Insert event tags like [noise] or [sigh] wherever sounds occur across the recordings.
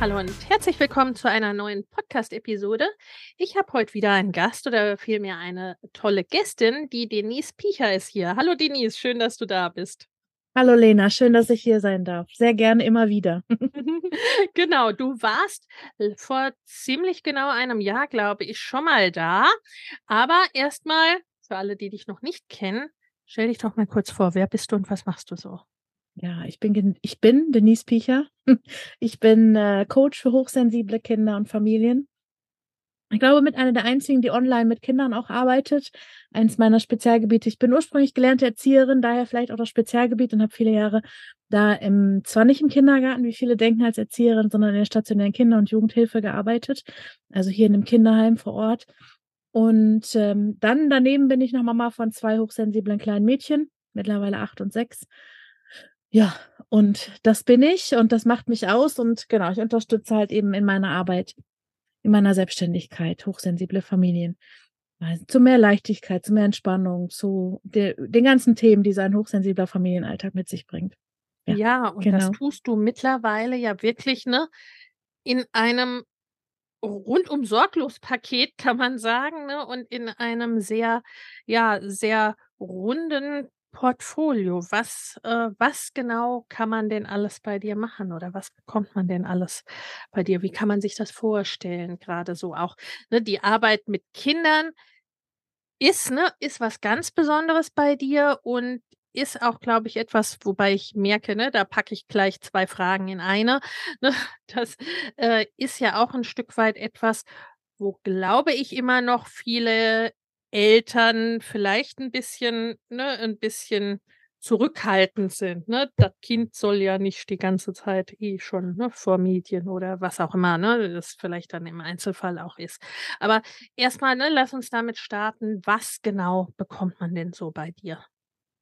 Hallo und herzlich willkommen zu einer neuen Podcast-Episode. Ich habe heute wieder einen Gast oder vielmehr eine tolle Gästin, die Denise Piecher ist hier. Hallo Denise, schön, dass du da bist. Hallo Lena, schön, dass ich hier sein darf. Sehr gerne immer wieder. [laughs] [laughs] genau, du warst vor ziemlich genau einem Jahr, glaube ich, schon mal da. Aber erstmal, für alle, die dich noch nicht kennen, stell dich doch mal kurz vor, wer bist du und was machst du so? Ja, ich bin, ich bin Denise Piecher. [laughs] Ich bin äh, Coach für hochsensible Kinder und Familien. Ich glaube, mit einer der einzigen, die online mit Kindern auch arbeitet. Eins meiner Spezialgebiete. Ich bin ursprünglich gelernte Erzieherin, daher vielleicht auch das Spezialgebiet und habe viele Jahre da im, zwar nicht im Kindergarten, wie viele denken als Erzieherin, sondern in der stationären Kinder- und Jugendhilfe gearbeitet. Also hier in einem Kinderheim vor Ort. Und ähm, dann daneben bin ich noch Mama von zwei hochsensiblen kleinen Mädchen, mittlerweile acht und sechs. Ja, und das bin ich und das macht mich aus und genau, ich unterstütze halt eben in meiner Arbeit, in meiner Selbstständigkeit hochsensible Familien. Also zu mehr Leichtigkeit, zu mehr Entspannung, zu de, den ganzen Themen, die sein hochsensibler Familienalltag mit sich bringt. Ja, ja und genau. das tust du mittlerweile ja wirklich, ne, in einem rundum sorglos Paket, kann man sagen, ne, und in einem sehr, ja, sehr runden Portfolio. Was, äh, was genau kann man denn alles bei dir machen oder was bekommt man denn alles bei dir? Wie kann man sich das vorstellen? Gerade so auch, ne, die Arbeit mit Kindern ist, ne, ist was ganz Besonderes bei dir und ist auch, glaube ich, etwas, wobei ich merke, ne, da packe ich gleich zwei Fragen in eine. Ne, [laughs] das äh, ist ja auch ein Stück weit etwas, wo, glaube ich, immer noch viele Eltern vielleicht ein bisschen, ne, ein bisschen zurückhaltend sind. Ne? Das Kind soll ja nicht die ganze Zeit eh schon ne, vor Medien oder was auch immer, ne, das vielleicht dann im Einzelfall auch ist. Aber erstmal, ne, lass uns damit starten. Was genau bekommt man denn so bei dir?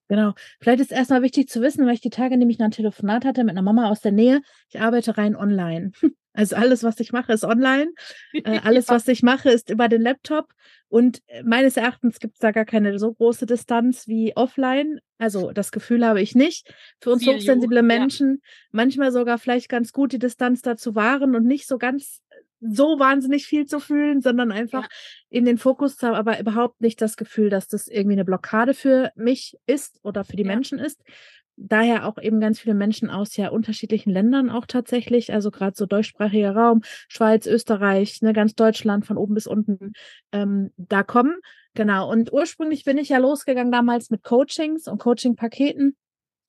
Genau. Vielleicht ist erstmal wichtig zu wissen, weil ich die Tage nämlich noch ein Telefonat hatte mit einer Mama aus der Nähe. Ich arbeite rein online. [laughs] Also alles, was ich mache, ist online. Äh, [laughs] alles, was ich mache, ist über den Laptop. Und äh, meines Erachtens gibt es da gar keine so große Distanz wie offline. Also das Gefühl habe ich nicht. Für uns Viel hochsensible Menschen ja. manchmal sogar vielleicht ganz gut die Distanz dazu wahren und nicht so ganz so wahnsinnig viel zu fühlen, sondern einfach ja. in den Fokus zu haben, aber überhaupt nicht das Gefühl, dass das irgendwie eine Blockade für mich ist oder für die ja. Menschen ist. Daher auch eben ganz viele Menschen aus ja unterschiedlichen Ländern auch tatsächlich, also gerade so deutschsprachiger Raum, Schweiz, Österreich, ne, ganz Deutschland von oben bis unten ähm, da kommen. Genau. Und ursprünglich bin ich ja losgegangen damals mit Coachings und Coaching-Paketen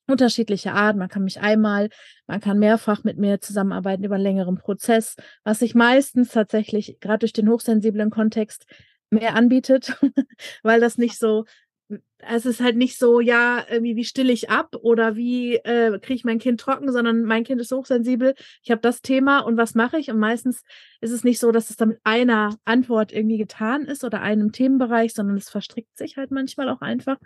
unterschiedliche Art. Man kann mich einmal, man kann mehrfach mit mir zusammenarbeiten über einen längeren Prozess, was sich meistens tatsächlich gerade durch den hochsensiblen Kontext mehr anbietet, [laughs] weil das nicht so, es ist halt nicht so, ja, irgendwie, wie stille ich ab oder wie äh, kriege ich mein Kind trocken, sondern mein Kind ist hochsensibel, ich habe das Thema und was mache ich? Und meistens ist es nicht so, dass es dann mit einer Antwort irgendwie getan ist oder einem Themenbereich, sondern es verstrickt sich halt manchmal auch einfach.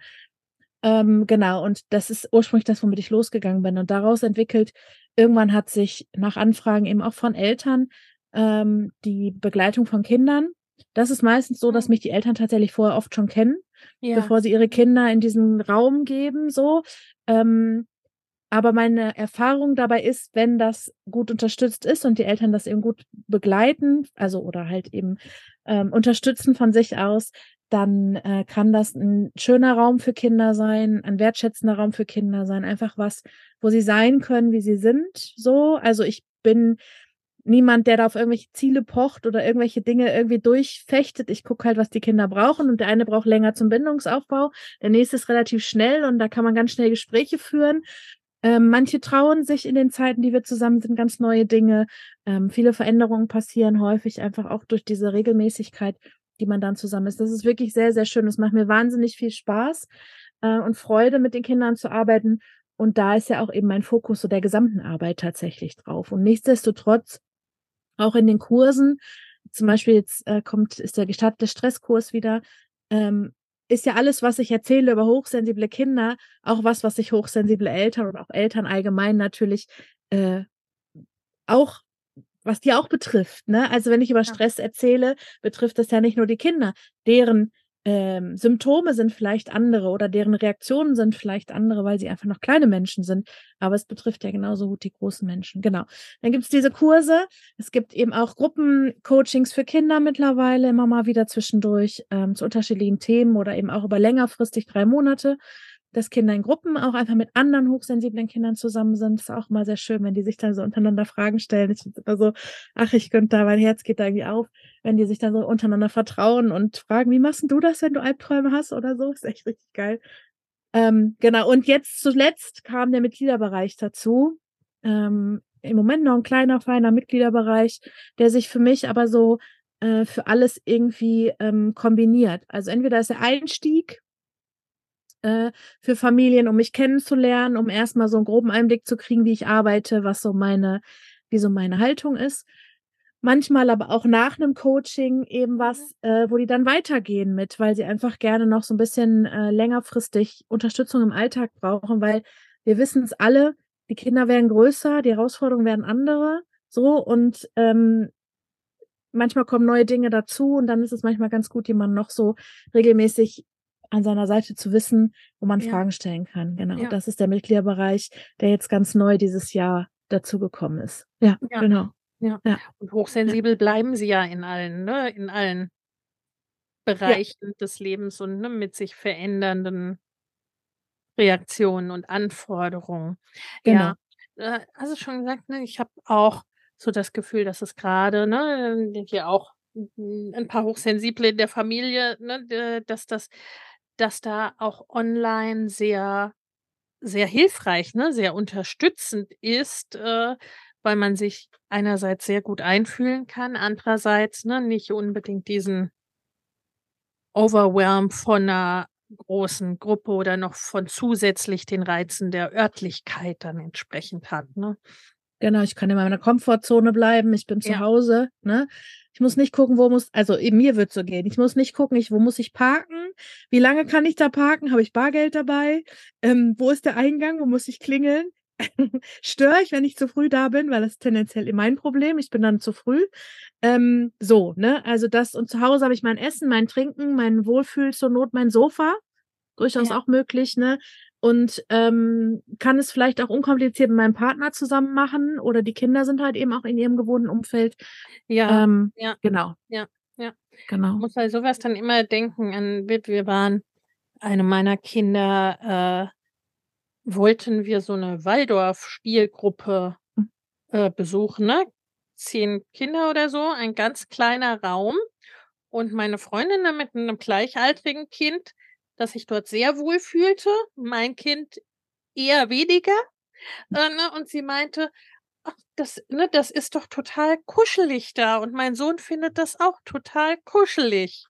Ähm, genau, und das ist ursprünglich das, womit ich losgegangen bin. Und daraus entwickelt, irgendwann hat sich nach Anfragen eben auch von Eltern ähm, die Begleitung von Kindern. Das ist meistens so, dass mhm. mich die Eltern tatsächlich vorher oft schon kennen, ja. bevor sie ihre Kinder in diesen Raum geben, so. Ähm, aber meine Erfahrung dabei ist, wenn das gut unterstützt ist und die Eltern das eben gut begleiten, also oder halt eben ähm, unterstützen von sich aus, dann äh, kann das ein schöner Raum für Kinder sein, ein wertschätzender Raum für Kinder sein, einfach was, wo sie sein können, wie sie sind. So, also ich bin niemand, der da auf irgendwelche Ziele pocht oder irgendwelche Dinge irgendwie durchfechtet. Ich gucke halt, was die Kinder brauchen und der eine braucht länger zum Bindungsaufbau, der nächste ist relativ schnell und da kann man ganz schnell Gespräche führen. Ähm, manche trauen sich in den Zeiten, die wir zusammen sind, ganz neue Dinge. Ähm, viele Veränderungen passieren häufig einfach auch durch diese Regelmäßigkeit, die man dann zusammen ist. Das ist wirklich sehr, sehr schön. Es macht mir wahnsinnig viel Spaß äh, und Freude, mit den Kindern zu arbeiten. Und da ist ja auch eben mein Fokus so der gesamten Arbeit tatsächlich drauf. Und nichtsdestotrotz auch in den Kursen, zum Beispiel jetzt äh, kommt, ist der gestartete Stresskurs wieder, ähm, ist ja alles, was ich erzähle über hochsensible Kinder, auch was, was sich hochsensible Eltern und auch Eltern allgemein natürlich äh, auch, was die auch betrifft. Ne? Also wenn ich über Stress erzähle, betrifft das ja nicht nur die Kinder, deren ähm, Symptome sind vielleicht andere oder deren Reaktionen sind vielleicht andere, weil sie einfach noch kleine Menschen sind. Aber es betrifft ja genauso gut die großen Menschen. Genau. Dann gibt es diese Kurse. Es gibt eben auch Gruppencoachings für Kinder mittlerweile immer mal wieder zwischendurch ähm, zu unterschiedlichen Themen oder eben auch über längerfristig drei Monate dass Kinder in Gruppen auch einfach mit anderen hochsensiblen Kindern zusammen sind. Das ist auch mal sehr schön, wenn die sich dann so untereinander Fragen stellen. Ich finde so, ach, ich könnte da, mein Herz geht da irgendwie auf, wenn die sich dann so untereinander vertrauen und fragen, wie machst du das, wenn du Albträume hast oder so? Ist echt richtig geil. Ähm, genau. Und jetzt zuletzt kam der Mitgliederbereich dazu. Ähm, Im Moment noch ein kleiner, feiner Mitgliederbereich, der sich für mich aber so äh, für alles irgendwie ähm, kombiniert. Also entweder ist der Einstieg äh, für Familien, um mich kennenzulernen, um erstmal so einen groben Einblick zu kriegen, wie ich arbeite, was so meine, wie so meine Haltung ist. Manchmal aber auch nach einem Coaching eben was, äh, wo die dann weitergehen mit, weil sie einfach gerne noch so ein bisschen äh, längerfristig Unterstützung im Alltag brauchen, weil wir wissen es alle, die Kinder werden größer, die Herausforderungen werden andere, so und ähm, manchmal kommen neue Dinge dazu und dann ist es manchmal ganz gut, jemanden noch so regelmäßig an seiner Seite zu wissen, wo man ja. Fragen stellen kann. Genau, ja. das ist der Mitgliederbereich, der jetzt ganz neu dieses Jahr dazugekommen ist. Ja, ja, genau. Ja. Und hochsensibel bleiben sie ja in allen, ne? in allen Bereichen des Lebens und ne, mit sich verändernden Reaktionen und Anforderungen. Genau. Ja, äh, also schon gesagt, ne, ich habe auch so das Gefühl, dass es gerade, ne, hier auch ein paar Hochsensible in der Familie, ne, dass das dass da auch online sehr sehr hilfreich, ne, sehr unterstützend ist, äh, weil man sich einerseits sehr gut einfühlen kann, andererseits, ne, nicht unbedingt diesen Overwhelm von einer großen Gruppe oder noch von zusätzlich den Reizen der Örtlichkeit dann entsprechend hat, ne? Genau, ich kann in meiner Komfortzone bleiben, ich bin zu Ja. Hause, ne? Ich muss nicht gucken, wo muss, also eben mir wird so gehen. Ich muss nicht gucken, ich, wo muss ich parken? Wie lange kann ich da parken? Habe ich Bargeld dabei? Ähm, wo ist der Eingang? Wo muss ich klingeln? [laughs] Störe ich, wenn ich zu früh da bin, weil das ist tendenziell mein Problem. Ich bin dann zu früh. Ähm, so, ne? Also das, und zu Hause habe ich mein Essen, mein Trinken, mein Wohlfühl, zur Not mein Sofa. Durchaus ja. auch möglich, ne? Und ähm, kann es vielleicht auch unkompliziert mit meinem Partner zusammen machen oder die Kinder sind halt eben auch in ihrem gewohnten Umfeld. Ja, ähm, ja, genau. Ja, ja. Genau. Ich muss halt sowas dann immer denken an, wir waren, eine meiner Kinder, äh, wollten wir so eine Waldorf-Spielgruppe hm. äh, besuchen, ne? Zehn Kinder oder so, ein ganz kleiner Raum. Und meine Freundin mit einem gleichaltrigen Kind dass sich dort sehr wohl fühlte, mein Kind eher weniger. Hm. Äh, ne, und sie meinte, ach, das, ne, das ist doch total kuschelig da. Und mein Sohn findet das auch total kuschelig.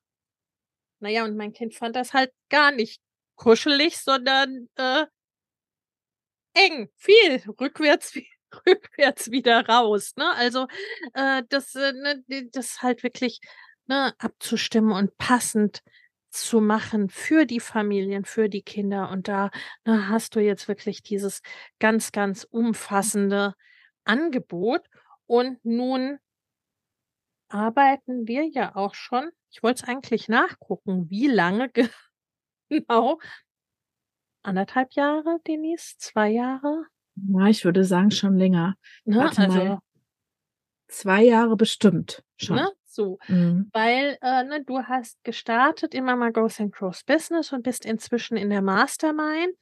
Naja, und mein Kind fand das halt gar nicht kuschelig, sondern äh, eng, viel, rückwärts, [laughs] rückwärts wieder raus. Ne? Also äh, das, äh, ne, das halt wirklich ne, abzustimmen und passend zu machen für die Familien, für die Kinder. Und da ne, hast du jetzt wirklich dieses ganz, ganz umfassende Angebot. Und nun arbeiten wir ja auch schon. Ich wollte es eigentlich nachgucken, wie lange [laughs] genau. Anderthalb Jahre, Denise? Zwei Jahre? Ja, ich würde sagen schon länger. Ne? Also, zwei Jahre bestimmt schon. Ne? So, mhm. weil äh, ne, du hast gestartet in Mama Goes and Grows Business und bist inzwischen in der Mastermind.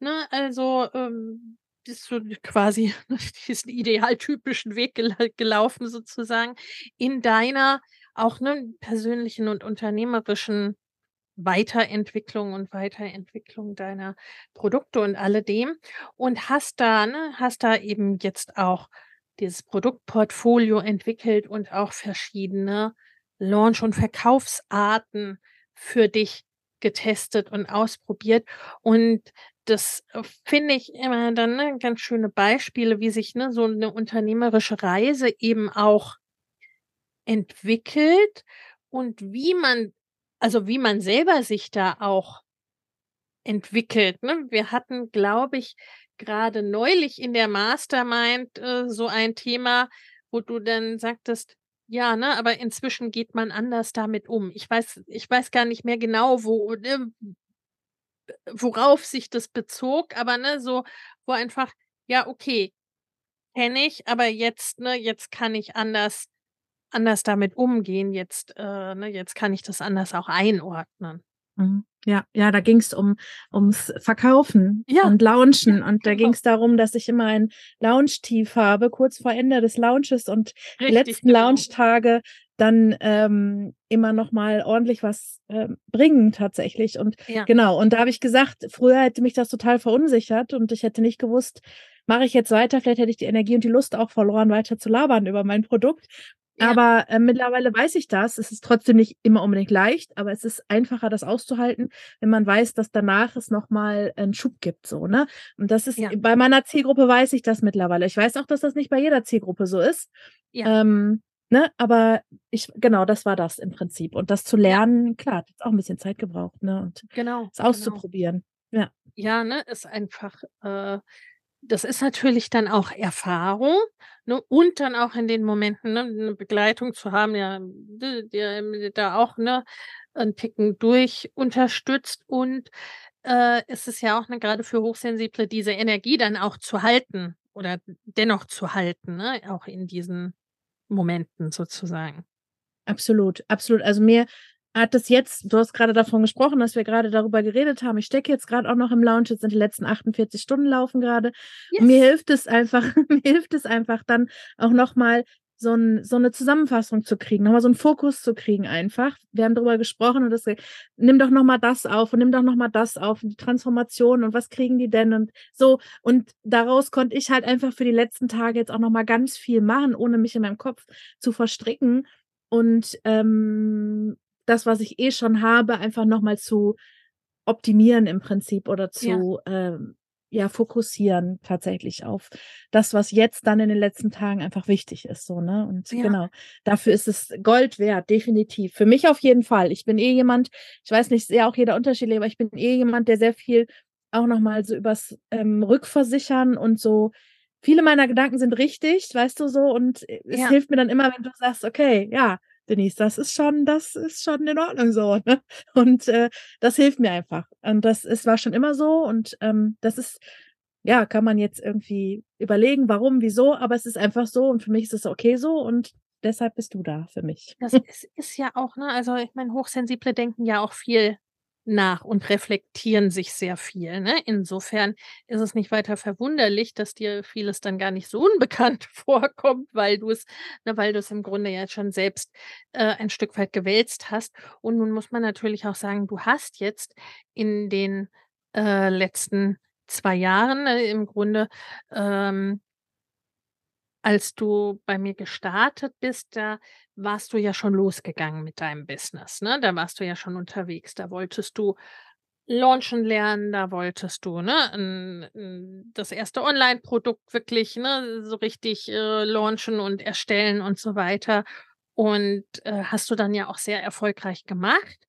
Ne, also ähm, bist du quasi [laughs] diesen idealtypischen Weg gel gelaufen sozusagen in deiner auch ne, persönlichen und unternehmerischen Weiterentwicklung und Weiterentwicklung deiner Produkte und alledem und hast da, ne, hast da eben jetzt auch dieses Produktportfolio entwickelt und auch verschiedene Launch- und Verkaufsarten für dich getestet und ausprobiert. Und das äh, finde ich immer dann ne, ganz schöne Beispiele, wie sich ne, so eine unternehmerische Reise eben auch entwickelt und wie man, also wie man selber sich da auch entwickelt. Ne? Wir hatten, glaube ich, gerade neulich in der Mastermind äh, so ein Thema, wo du dann sagtest, ja, ne, aber inzwischen geht man anders damit um. Ich weiß, ich weiß gar nicht mehr genau, wo, ne, worauf sich das bezog, aber ne, so, wo einfach, ja, okay, kenne ich, aber jetzt, ne, jetzt kann ich anders, anders damit umgehen, jetzt, äh, ne, jetzt kann ich das anders auch einordnen. Mhm. Ja, ja, da ging es um ums Verkaufen ja. und Launchen. Und da genau. ging es darum, dass ich immer ein Launch-Tief habe, kurz vor Ende des Launches und Richtig, die letzten genau. Launch-Tage dann ähm, immer noch mal ordentlich was äh, bringen tatsächlich. Und ja. genau, und da habe ich gesagt, früher hätte mich das total verunsichert und ich hätte nicht gewusst, mache ich jetzt weiter, vielleicht hätte ich die Energie und die Lust auch verloren, weiter zu labern über mein Produkt. Ja. Aber äh, mittlerweile weiß ich das. Es ist trotzdem nicht immer unbedingt leicht, aber es ist einfacher, das auszuhalten, wenn man weiß, dass danach es nochmal einen Schub gibt. So, ne? Und das ist, ja. bei meiner Zielgruppe weiß ich das mittlerweile. Ich weiß auch, dass das nicht bei jeder Zielgruppe so ist. Ja. Ähm, ne? Aber ich, genau, das war das im Prinzip. Und das zu lernen, klar, hat jetzt auch ein bisschen Zeit gebraucht, ne? Und genau. es genau. auszuprobieren. Genau. Ja. Ja, ne, ist einfach, äh, das ist natürlich dann auch Erfahrung ne, und dann auch in den Momenten ne, eine Begleitung zu haben, ja, die, da auch ne, ein Ticken durch unterstützt und äh, ist es ja auch ne, gerade für Hochsensible diese Energie dann auch zu halten oder dennoch zu halten, ne, auch in diesen Momenten sozusagen. Absolut, absolut. Also mir hat es jetzt, du hast gerade davon gesprochen, dass wir gerade darüber geredet haben. Ich stecke jetzt gerade auch noch im Lounge, jetzt sind die letzten 48 Stunden laufen gerade. Yes. Mir hilft es einfach, [laughs] mir hilft es einfach dann auch nochmal so, ein, so eine Zusammenfassung zu kriegen, nochmal so einen Fokus zu kriegen einfach. Wir haben darüber gesprochen und das, nimm doch nochmal das auf und nimm doch nochmal das auf und die Transformation und was kriegen die denn und so. Und daraus konnte ich halt einfach für die letzten Tage jetzt auch nochmal ganz viel machen, ohne mich in meinem Kopf zu verstricken. Und ähm, das, was ich eh schon habe, einfach nochmal zu optimieren im Prinzip oder zu ja. Ähm, ja fokussieren tatsächlich auf das, was jetzt dann in den letzten Tagen einfach wichtig ist, so ne und ja. genau dafür ist es Gold wert, definitiv für mich auf jeden Fall. Ich bin eh jemand, ich weiß nicht, sehr auch jeder unterschiedlich, aber ich bin eh jemand, der sehr viel auch nochmal so übers ähm, Rückversichern und so viele meiner Gedanken sind richtig, weißt du so und es ja. hilft mir dann immer, wenn du sagst, okay, ja, Denise, das ist schon, das ist schon in Ordnung so. Ne? Und äh, das hilft mir einfach. Und das ist, war schon immer so. Und ähm, das ist, ja, kann man jetzt irgendwie überlegen, warum, wieso, aber es ist einfach so und für mich ist es okay so und deshalb bist du da für mich. Das ist, ist ja auch, ne, also ich meine, Hochsensible denken ja auch viel nach und reflektieren sich sehr viel. Ne? Insofern ist es nicht weiter verwunderlich, dass dir vieles dann gar nicht so unbekannt [laughs] vorkommt, weil du es, ne, weil du es im Grunde ja schon selbst äh, ein Stück weit gewälzt hast. Und nun muss man natürlich auch sagen, du hast jetzt in den äh, letzten zwei Jahren äh, im Grunde ähm, als du bei mir gestartet bist, da warst du ja schon losgegangen mit deinem Business, ne? Da warst du ja schon unterwegs. Da wolltest du launchen lernen, da wolltest du, ne, das erste Online-Produkt wirklich, ne, so richtig äh, launchen und erstellen und so weiter. Und äh, hast du dann ja auch sehr erfolgreich gemacht.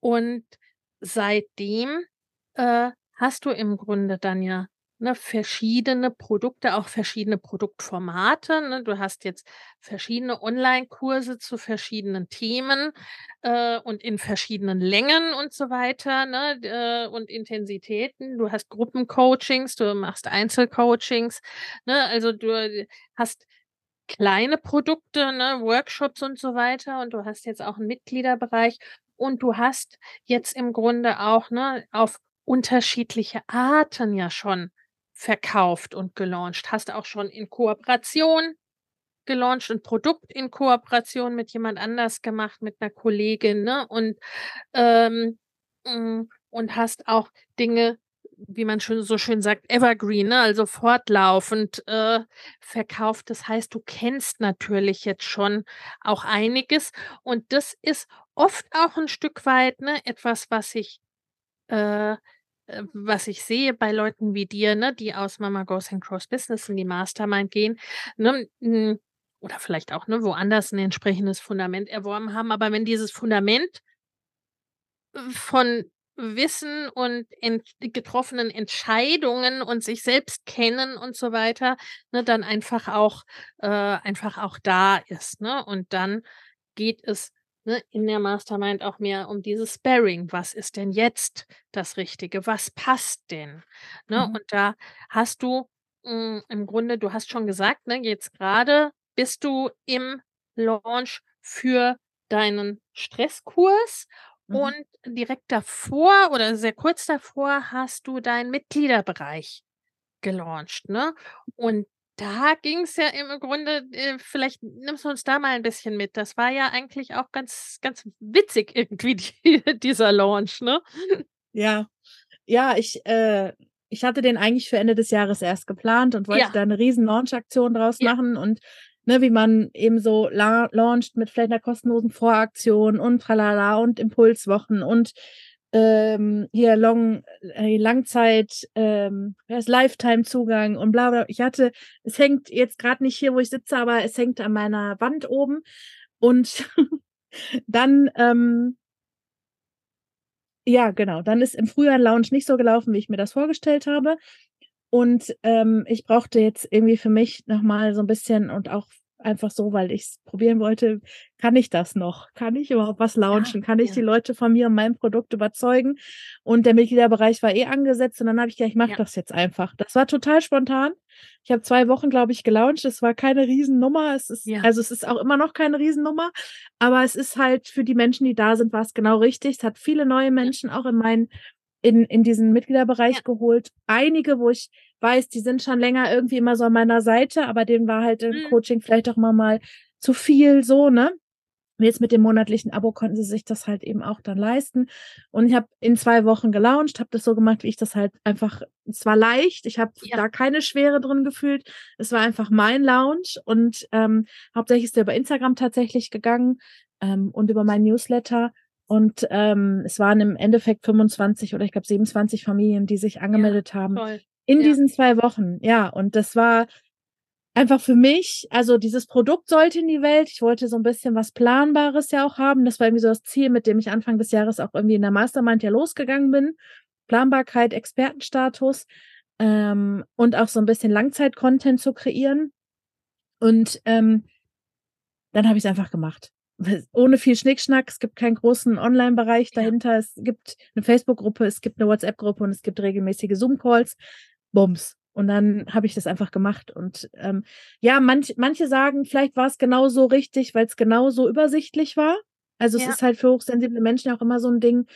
Und seitdem äh, hast du im Grunde dann ja ne, verschiedene Produkte, auch verschiedene Produktformate. Ne? Du hast jetzt verschiedene Online-Kurse zu verschiedenen Themen äh, und in verschiedenen Längen und so weiter ne? äh, und Intensitäten. Du hast Gruppencoachings, du machst Einzelcoachings. Ne? Also du hast kleine Produkte, ne, Workshops und so weiter. Und du hast jetzt auch einen Mitgliederbereich und du hast jetzt im Grunde auch ne, auf unterschiedliche Arten ja schon verkauft und gelauncht. Hast auch schon in Kooperation gelauncht, ein Produkt in Kooperation mit jemand anders gemacht, mit einer Kollegin, ne? Und, ähm, mm, und hast auch Dinge, wie man schon so schön sagt, evergreen, ne? also fortlaufend äh, verkauft. Das heißt, du kennst natürlich jetzt schon auch einiges. Und das ist oft auch ein Stück weit ne, etwas, was ich äh, was ich sehe bei Leuten wie dir, ne, die aus Mama Goes and Cross Business in die Mastermind gehen, ne, oder vielleicht auch ne, woanders ein entsprechendes Fundament erworben haben, aber wenn dieses Fundament äh, von Wissen und ent getroffenen Entscheidungen und sich selbst kennen und so weiter, ne, dann einfach auch äh, einfach auch da ist, ne? Und dann geht es ne, in der Mastermind auch mehr um dieses Sparring. Was ist denn jetzt das Richtige? Was passt denn? Ne? Mhm. Und da hast du mh, hm, im Grunde, du hast schon gesagt, ne, jetzt gerade bist du im Launch für deinen Stresskurs mhm. und direkt davor oder sehr kurz davor hast du deinen Mitgliederbereich gelauncht, ne? Und da ging es ja im Grunde, äh, vielleicht nimmst du uns da mal ein bisschen mit. Das war ja eigentlich auch ganz, ganz witzig irgendwie, [laughs] die, dieser Launch, ne? Ja, ja, ich, äh, ich hatte den eigentlich für Ende des Jahres erst geplant und wollte ja. da eine riesen Launch-Aktion draus ja. machen und ne, wie man eben so la launcht mit vielleicht einer kostenlosen Voraktion und tralala und Impulswochen und ähm, hier Long, äh, Langzeit, ähm, Lifetime-Zugang und bla bla. Ich hatte, es hängt jetzt gerade nicht hier, wo ich sitze, aber es hängt an meiner Wand oben. Und [laughs] dann, ähm, ja, genau, dann ist im Frühjahr Lounge nicht so gelaufen, wie ich mir das vorgestellt habe. Und ähm, ich brauchte jetzt irgendwie für mich nochmal so ein bisschen und auch einfach so, weil ich es probieren wollte, kann ich das noch? Kann ich überhaupt was launchen? Ja, kann ich ja. die Leute von mir und meinem Produkt überzeugen? Und der Mitgliederbereich war eh angesetzt und dann habe ich gedacht, ich mache ja. das jetzt einfach. Das war total spontan. Ich habe zwei Wochen, glaube ich, gelauncht. Es war keine Riesennummer. Es ist, also es ist auch immer noch keine Riesennummer, aber es ist halt für die Menschen, die da sind, war es genau richtig. Es hat viele neue Menschen auch in meinen in, in diesen Mitgliederbereich ja. geholt. Einige, wo ich weiß, die sind schon länger irgendwie immer so an meiner Seite, aber denen war halt im mhm. Coaching vielleicht auch immer mal zu viel so, ne? Jetzt mit dem monatlichen Abo konnten sie sich das halt eben auch dann leisten. Und ich habe in zwei Wochen gelauncht, habe das so gemacht, wie ich das halt einfach, es war leicht, ich habe ja. da keine Schwere drin gefühlt. Es war einfach mein Lounge und ähm, hauptsächlich ist der über Instagram tatsächlich gegangen ähm, und über mein Newsletter. Und ähm, es waren im Endeffekt 25 oder ich glaube 27 Familien, die sich angemeldet ja, haben. Toll. In ja. diesen zwei Wochen, ja. Und das war einfach für mich, also dieses Produkt sollte in die Welt. Ich wollte so ein bisschen was Planbares ja auch haben. Das war irgendwie so das Ziel, mit dem ich Anfang des Jahres auch irgendwie in der Mastermind ja losgegangen bin. Planbarkeit, Expertenstatus ähm, und auch so ein bisschen Langzeit-Content zu kreieren. Und ähm, dann habe ich es einfach gemacht ohne viel Schnickschnack. Es gibt keinen großen Online-Bereich dahinter. Ja. Es gibt eine Facebook-Gruppe, es gibt eine WhatsApp-Gruppe und es gibt regelmäßige Zoom-Calls. Bums. Und dann habe ich das einfach gemacht. Und ähm, ja, manch, manche sagen, vielleicht war es genau so richtig, weil es genau so übersichtlich war. Also ja. es ist halt für hochsensible Menschen auch immer so ein Ding,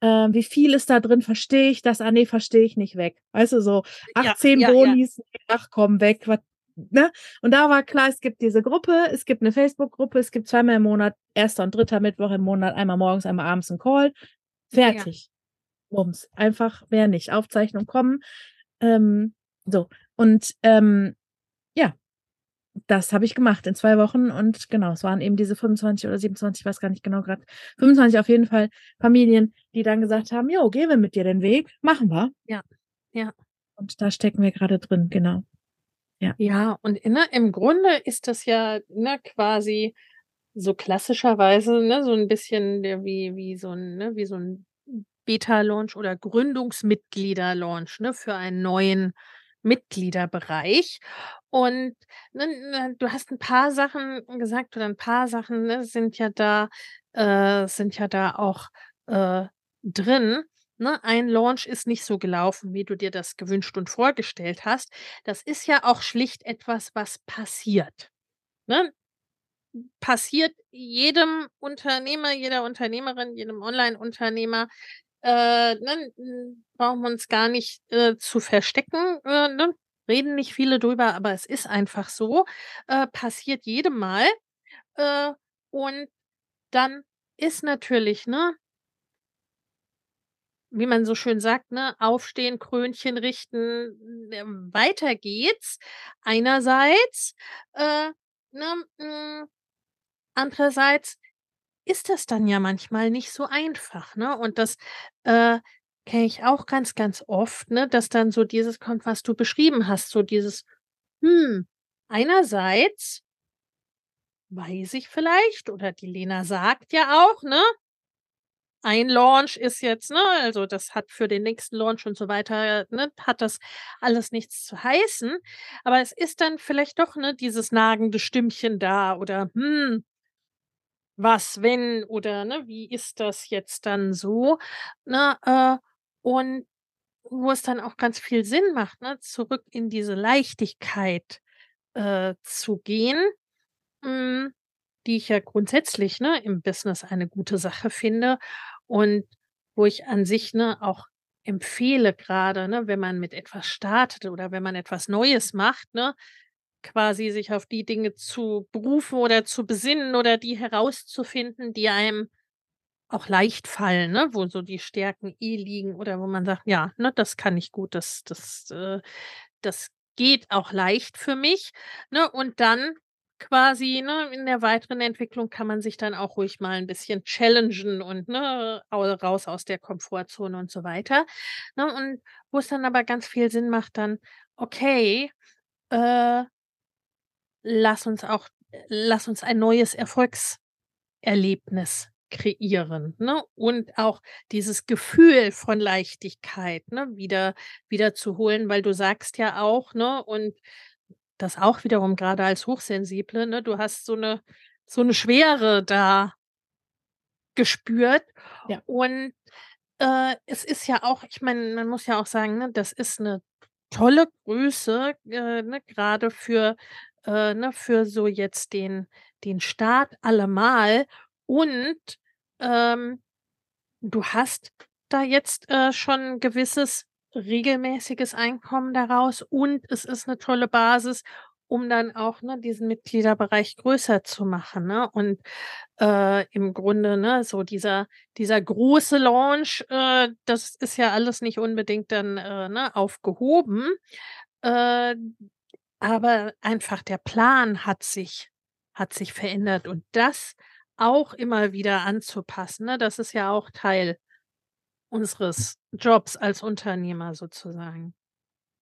äh, wie viel ist da drin, verstehe ich das? Ah, nee, verstehe ich nicht weg. Weißt du, so 18 ja, ja, Bonis, ach komm, weg, was ne? Und da war klar, es gibt diese Gruppe, es gibt eine Facebook-Gruppe, es gibt zweimal im Monat, erster und dritter Mittwoch im Monat, einmal morgens, einmal abends ein Call. Fertig. Ja. Bums. Einfach, wer nicht, Aufzeichnung kommen. Ähm, so. Und ähm, ja, das habe ich gemacht in zwei Wochen und genau, es waren eben diese 25 oder 27, ich weiß gar nicht genau gerade, 25 auf jeden Fall Familien, die dann gesagt haben, jo, gehen wir mit dir den Weg, machen wir. Ja, ja. Und da stecken wir gerade drin, genau. Ja. Ja, und ne, im Grunde ist das ja ne, quasi so klassischerweise ne, so ein bisschen wie, wie so ein, ne, so ein Beta-Launch oder Gründungsmitglieder-Launch ne, für einen neuen Mitgliederbereich. Und ne, du hast ein paar Sachen gesagt oder ein paar Sachen ne, sind ja da, äh, sind ja da auch äh, drin ne, ein Launch ist nicht so gelaufen, wie du dir das gewünscht und vorgestellt hast. Das ist ja auch schlicht etwas, was passiert. ne, passiert jedem Unternehmer, jeder Unternehmerin, jedem Online-Unternehmer. Äh, ne, brauchen wir uns gar nicht äh, zu verstecken. Äh, ne? Reden nicht viele drüber, aber es ist einfach so. Äh, passiert jedem Mal. Äh, und dann ist natürlich, ne, wie man so schön sagt, ne, aufstehen, Krönchen richten, äh, weiter geht's. Einerseits, äh, ne, mh, andererseits ist das dann ja manchmal nicht so einfach, ne? Und das äh, kenne ich auch ganz, ganz oft, ne, dass dann so dieses kommt, was du beschrieben hast, so dieses, hm, einerseits weiß ich vielleicht, oder die Lena sagt ja auch, ne? Ein Launch ist jetzt, ne, also das hat für den nächsten Launch und so weiter, ne, hat das alles nichts zu heißen. Aber es ist dann vielleicht doch, ne, dieses nagende Stimmchen da oder, hm, was, wenn oder, ne, wie ist das jetzt dann so, ne, äh, und wo es dann auch ganz viel Sinn macht, ne, zurück in diese Leichtigkeit äh, zu gehen. Hm, die ich ja grundsätzlich, ne, im Business eine gute Sache finde und wo ich an sich, ne, auch empfehle gerade, ne, wenn man mit etwas startet oder wenn man etwas Neues macht, ne, quasi sich auf die Dinge zu berufen oder zu besinnen oder die herauszufinden, die einem auch leicht fallen, ne, wo so die Stärken eh liegen oder wo man sagt, ja, ne, das kann ich gut, das das äh, das geht auch leicht für mich, ne? Und dann quasi, ne, in der weiteren Entwicklung kann man sich dann auch ruhig mal ein bisschen challengen und, ne, raus aus der Komfortzone und so weiter, ne? Und wo es dann aber ganz viel Sinn macht dann, okay, äh lass uns auch lass uns ein neues Erfolgserlebnis kreieren, ne? Und auch dieses Gefühl von Leichtigkeit, ne, wieder wieder zu holen, weil du sagst ja auch, ne, und das auch wiederum gerade als Hochsensible, ne? Du hast so eine so eine Schwere da gespürt. Ja. Und äh, es ist ja auch, ich meine, man muss ja auch sagen, ne, das ist eine tolle Größe, äh, ne, gerade für, äh, ne, für so jetzt den, den Start allemal. Und ähm, du hast da jetzt äh, schon ein gewisses regelmäßiges Einkommen daraus und es ist eine tolle Basis, um dann auch, ne, diesen Mitgliederbereich größer zu machen, ne? Und, äh, im Grunde, ne, so dieser dieser große Launch, äh, das ist ja alles nicht unbedingt dann, äh, ne, aufgehoben. Äh, aber einfach der Plan hat sich hat sich verändert und das auch immer wieder anzupassen, ne? Das ist ja auch Teil unseres Jobs als Unternehmer sozusagen.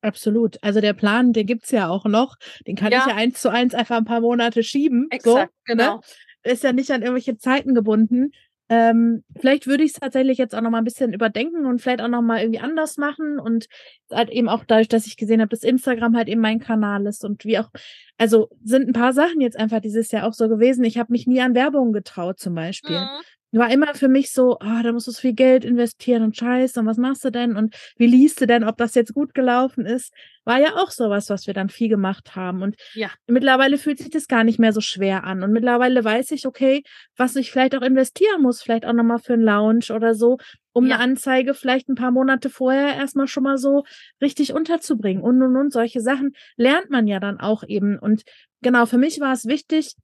Absolut. Also der Plan, den gibt's ja auch noch. Den kann ja. ich ja eins zu eins einfach ein paar Monate schieben. Exakt, so, ne? genau. Ne? Ist ja nicht an irgendwelche Zeiten gebunden. Ähm, vielleicht würde ich es tatsächlich jetzt auch noch mal ein bisschen überdenken und vielleicht auch noch mal irgendwie anders machen und halt eben auch dadurch, dass ich gesehen habe, dass Instagram halt eben mein Kanal ist und wie auch, also sind ein paar Sachen jetzt einfach dieses Jahr auch so gewesen. Ich habe mich nie an Werbung getraut zum Beispiel. Mhm war immer für mich so, ah, da musst du so viel Geld investieren und scheiße, und was machst du denn? Und wie liest du denn, ob das jetzt gut gelaufen ist? War ja auch sowas, was wir dann viel gemacht haben. Und ja. mittlerweile fühlt sich das gar nicht mehr so schwer an. Und mittlerweile weiß ich, okay, was ich vielleicht auch investieren muss, vielleicht auch nochmal für einen Lounge oder so, um ja. eine Anzeige vielleicht ein paar Monate vorher erstmal schon mal so richtig unterzubringen. Und und und solche Sachen lernt man ja dann auch eben. Und genau, für mich war es wichtig,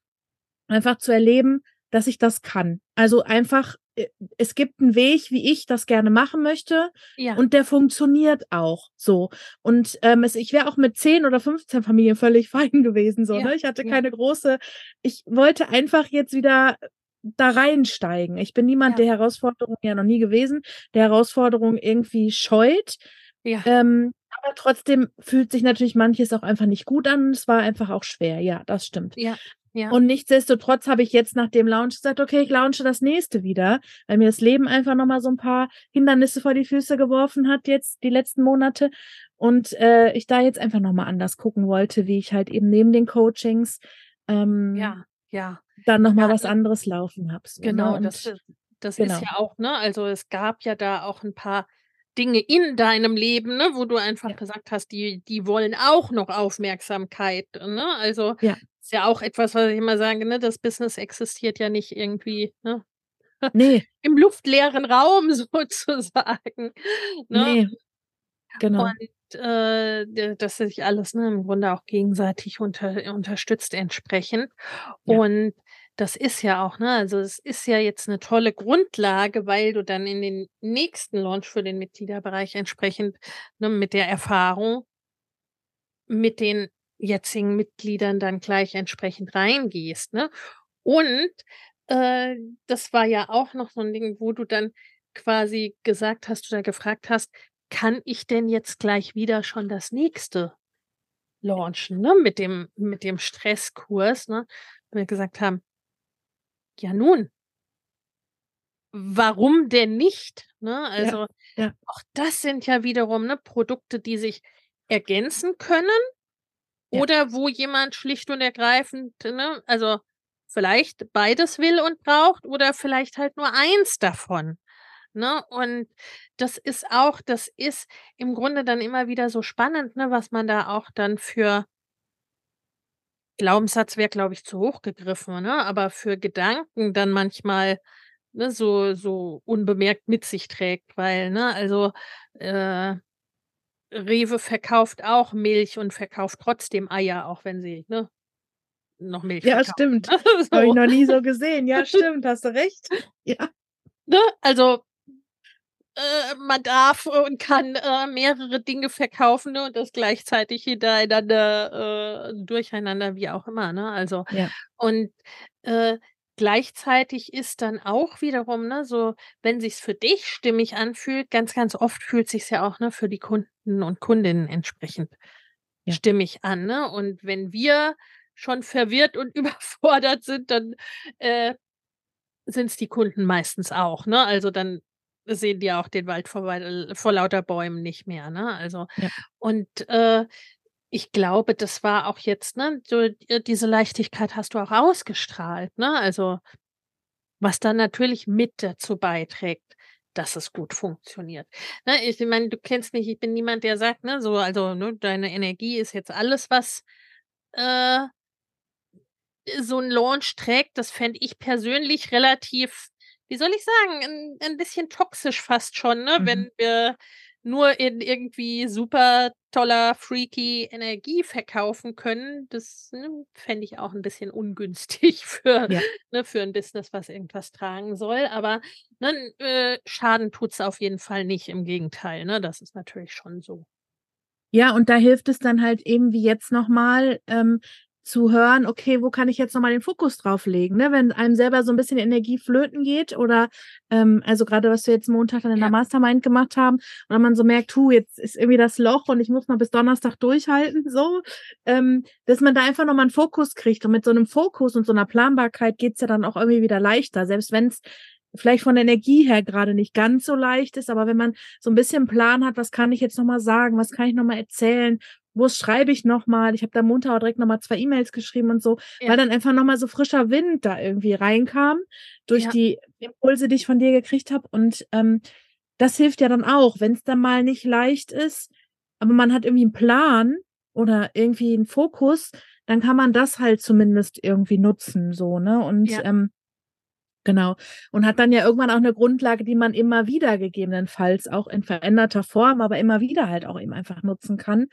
einfach zu erleben, dass ich das kann. Also einfach, äh, es gibt einen Weg, wie ich das gerne machen möchte. Ja. Und der funktioniert auch so. Und ähm, es, ich wäre auch mit 10 oder 15 Familien völlig [laughs] fein gewesen. So, ja. ne? Ich hatte ja. keine große, ich wollte einfach jetzt wieder da reinsteigen. Ich bin niemand, der Herausforderungen ja noch nie gewesen, der Herausforderungen irgendwie scheut. Ja. Ähm, aber trotzdem fühlt sich natürlich manches auch einfach nicht gut an. Es war einfach auch schwer. Ja, das stimmt. Ja. Ja. Und nichtsdestotrotz habe ich jetzt nach dem Launch gesagt, okay, ich launche das nächste wieder, weil mir das Leben einfach nochmal so ein paar Hindernisse vor die Füße geworfen hat, jetzt die letzten Monate. Und äh, ich da jetzt einfach nochmal anders gucken wollte, wie ich halt eben neben den Coachings ähm, ja, ja. dann nochmal ja, was anderes laufen habe. So, ne? genau, ne? das, das genau. ist ja auch, ne? Also es gab ja da auch ein paar Dinge in deinem Leben, ne, wo du einfach ja. gesagt hast, die, die wollen auch noch Aufmerksamkeit. Ne? Also ja Ist ja auch etwas, was ich immer sage, ne? Das Business existiert ja nicht irgendwie, ne? Nee. [laughs] Im luftleeren Raum [laughs] sozusagen. Ne? Nee. Genau. Und äh, dass sich alles ne, im Grunde auch gegenseitig unter, unterstützt entsprechend. Ja. Und das ist ja auch, ne, also es ist ja jetzt eine tolle Grundlage, weil du dann in den nächsten Launch für den Mitgliederbereich entsprechend ne, mit der Erfahrung mit den jetzigen Mitgliedern dann gleich entsprechend reingehst, ne? Und äh, das war ja auch noch so ein Ding, wo du dann quasi gesagt hast oder gefragt hast, kann ich denn jetzt gleich wieder schon das nächste launchen, ne? Mit dem, mit dem Stresskurs, ne? Wir gesagt haben, ja nun, warum denn nicht? Ne? Also ja, ja. auch das sind ja wiederum ne, Produkte, die sich ergänzen können oder wo jemand schlicht und ergreifend, ne, also vielleicht beides will und braucht oder vielleicht halt nur eins davon. Ne? Und das ist auch, das ist im Grunde dann immer wieder so spannend, ne, was man da auch dann für Glaubenssatz wäre, glaube ich, zu hoch gegriffen, ne? Aber für Gedanken dann manchmal ne, so, so unbemerkt mit sich trägt, weil, ne, also äh, Rewe verkauft auch Milch und verkauft trotzdem Eier, auch wenn sie, ne, noch Milch Ja, verkaufen. stimmt. [laughs] so. Habe ich noch nie so gesehen. Ja, [laughs] stimmt, hast du recht. Ja. Ne? Also äh, man darf und kann äh, mehrere Dinge verkaufen ne, und das gleichzeitig hintereinander, äh, durcheinander, wie auch immer. Ne? Also, ja. und äh, gleichzeitig ist dann auch wiederum, ne, so, wenn sich's für dich stimmig anfühlt, ganz, ganz oft fühlt sich's ja auch ne, für die Kunden und Kundinnen entsprechend ja. stimmig an. Ne? Und wenn wir schon verwirrt und [laughs] überfordert sind, dann äh, sind es die Kunden meistens auch. Ne? Also dann sehen die auch den Wald vor, vor lauter Bäumen nicht mehr. Ne? Also ja. und äh, ich glaube, das war auch jetzt, ne, so, äh, diese Leichtigkeit hast du auch ausgestrahlt, ne? Also was dann natürlich mit dazu beiträgt, dass es gut funktioniert. Ne, ich meine, du kennst mich, ich bin niemand, der sagt, ne, so, also, ne, deine Energie ist jetzt alles, was äh, so ein Launch trägt. Das fände ich persönlich relativ wie soll ich sagen, ein, ein bisschen toxisch fast schon, ne? Mhm. Wenn wir nur in irgendwie super toller, freaky Energie verkaufen können, das ne, fände ich auch ein bisschen ungünstig [laughs] für, ja. ne, für ein Business, was irgendwas tragen soll. Aber ne, äh, Schaden tut es auf jeden Fall nicht, im Gegenteil. Ne? Das ist natürlich schon so. Ja, und da hilft es dann halt eben wie jetzt nochmal, ähm, zu hören, okay, wo kann ich jetzt nochmal den Fokus drauf legen, ne? wenn einem selber so ein bisschen Energie flöten geht oder ähm, also gerade was wir jetzt Montag dann in der Mastermind gemacht haben oder man so merkt, hu, jetzt ist irgendwie das Loch und ich muss mal bis Donnerstag durchhalten, so, ähm, dass man da einfach nochmal einen Fokus kriegt und mit so einem Fokus und so einer Planbarkeit geht's ja dann auch irgendwie wieder leichter, selbst wenn es vielleicht von der Energie her gerade nicht ganz so leicht ist, aber wenn man so ein bisschen Plan hat, was kann ich jetzt nochmal sagen, was kann ich nochmal erzählen wo schreibe ich nochmal? Ich habe da Montag auch direkt nochmal zwei E-Mails geschrieben und so, ja. weil dann einfach nochmal so frischer Wind da irgendwie reinkam durch ja. die Impulse, die ich von dir gekriegt habe. Und ähm, das hilft ja dann auch, wenn es dann mal nicht leicht ist, aber man hat irgendwie einen Plan oder irgendwie einen Fokus, dann kann man das halt zumindest irgendwie nutzen, so, ne? Und ja. ähm, Genau. Und hat dann ja irgendwann auch eine Grundlage, die man immer wieder gegebenenfalls auch in veränderter Form, aber immer wieder halt auch eben einfach nutzen kann,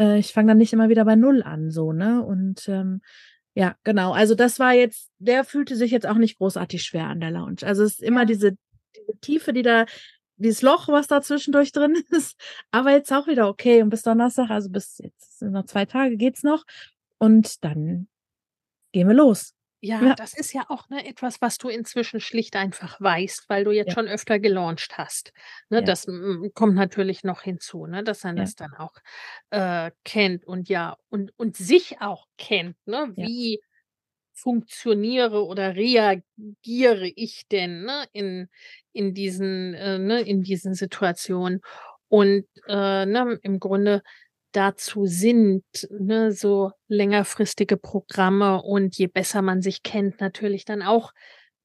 äh, ich fange dann nicht immer wieder bei Null an, so, ne? Und ähm, ja, genau. Also das war jetzt, der fühlte sich jetzt auch nicht großartig schwer an der Lounge. Also es ist immer diese, diese Tiefe, die da, dieses Loch, was da zwischendurch drin [laughs] ist, aber jetzt auch wieder okay. Und bis Donnerstag, also bis jetzt sind noch zwei Tage, geht's noch. Und dann gehen wir los. Ja, ja, das ist ja auch ne, etwas, was du inzwischen schlicht einfach weißt, weil du jetzt ja. schon öfter gelauncht hast. Ne, ja. Das kommt natürlich noch hinzu, ne, dass man das dann auch äh, kennt und ja, und, und sich auch kennt, ne, wie funktioniere oder reagiere ich denn ne, in, in, diesen, äh, ne, in diesen Situationen. Und äh, ne, im Grunde dazu sind, ne, so längerfristige Programme und je besser man sich kennt, natürlich dann auch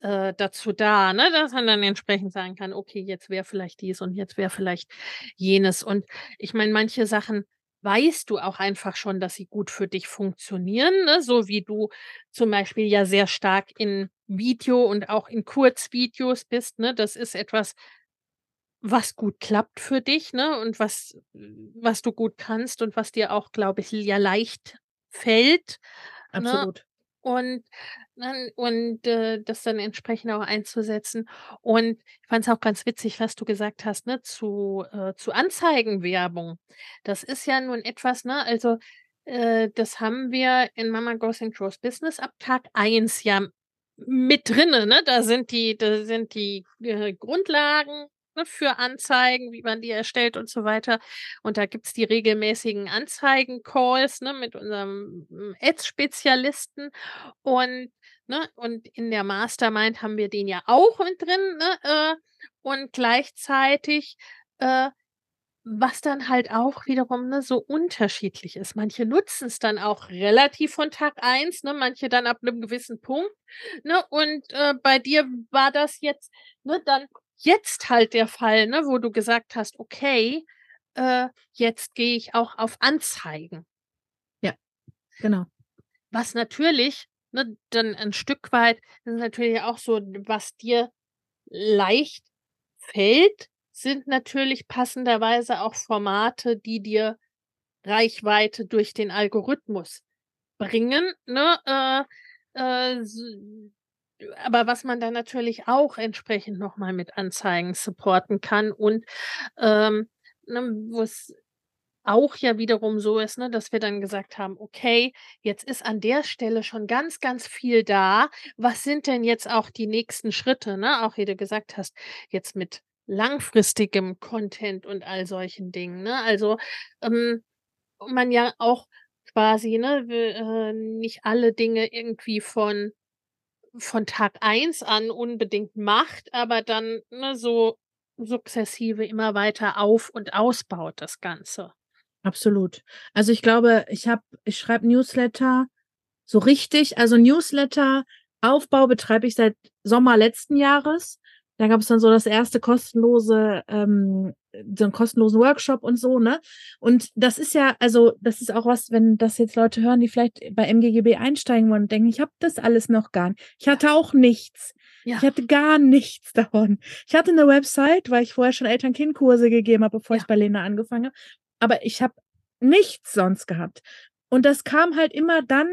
äh, dazu da, ne, dass man dann entsprechend sagen kann, okay, jetzt wäre vielleicht dies und jetzt wäre vielleicht jenes. Und ich meine, manche Sachen weißt du auch einfach schon, dass sie gut für dich funktionieren, ne? so wie du zum Beispiel ja sehr stark in Video und auch in Kurzvideos bist. Ne? Das ist etwas, was gut klappt für dich, ne? Und was, was du gut kannst und was dir auch, glaube ich, ja leicht fällt. Ne? Absolut. Ne? Und, und äh, das dann entsprechend auch einzusetzen. Und ich fand es auch ganz witzig, was du gesagt hast, ne, zu, äh, zu Anzeigenwerbung. Das ist ja nun etwas, ne, also äh, das haben wir in Mama Goes and Grows Business ab Tag 1 ja mit drinne, ne? Da sind die, da sind die äh, Grundlagen ne, für Anzeigen, wie man die erstellt und so weiter. Und da gibt es die regelmäßigen Anzeigen-Calls ne, mit unserem hm, Ads-Spezialisten. Und, ne, und in der Mastermind haben wir den ja auch mit drin. Ne, äh, und gleichzeitig äh, was dann halt auch wiederum ne, so unterschiedlich ist. Manche nutzen es dann auch relativ von Tag eins, ne, manche dann ab einem gewissen Punkt. Ne, und äh, bei dir war das jetzt ne, dann jetzt halt der Fall, ne, wo du gesagt hast, okay, äh, jetzt gehe ich auch auf Anzeigen. Ja, genau. Was natürlich, ne, dann ein Stück weit, das ist natürlich auch so, was dir leicht fällt, sind natürlich passenderweise auch Formate, die dir Reichweite durch den Algorithmus bringen. Ne? Äh, äh, aber was man dann natürlich auch entsprechend nochmal mit Anzeigen supporten kann und ähm, ne, wo es auch ja wiederum so ist, ne, dass wir dann gesagt haben, okay, jetzt ist an der Stelle schon ganz, ganz viel da. Was sind denn jetzt auch die nächsten Schritte? Ne? Auch wie du gesagt hast, jetzt mit langfristigem Content und all solchen Dingen. Ne? Also ähm, man ja auch quasi ne, will, äh, nicht alle Dinge irgendwie von von Tag eins an unbedingt macht, aber dann ne, so sukzessive immer weiter auf und ausbaut, das Ganze. Absolut. Also ich glaube, ich habe, ich schreibe Newsletter so richtig, also Newsletter Aufbau betreibe ich seit Sommer letzten Jahres. Da gab es dann so das erste kostenlose, ähm, so einen kostenlosen Workshop und so, ne? Und das ist ja, also das ist auch was, wenn das jetzt Leute hören, die vielleicht bei MGGB einsteigen wollen und denken, ich habe das alles noch gar nicht. Ich hatte auch nichts. Ja. Ich hatte gar nichts davon. Ich hatte eine Website, weil ich vorher schon Eltern-Kind-Kurse gegeben habe, bevor ja. ich bei Lena angefangen habe. Aber ich habe nichts sonst gehabt. Und das kam halt immer dann,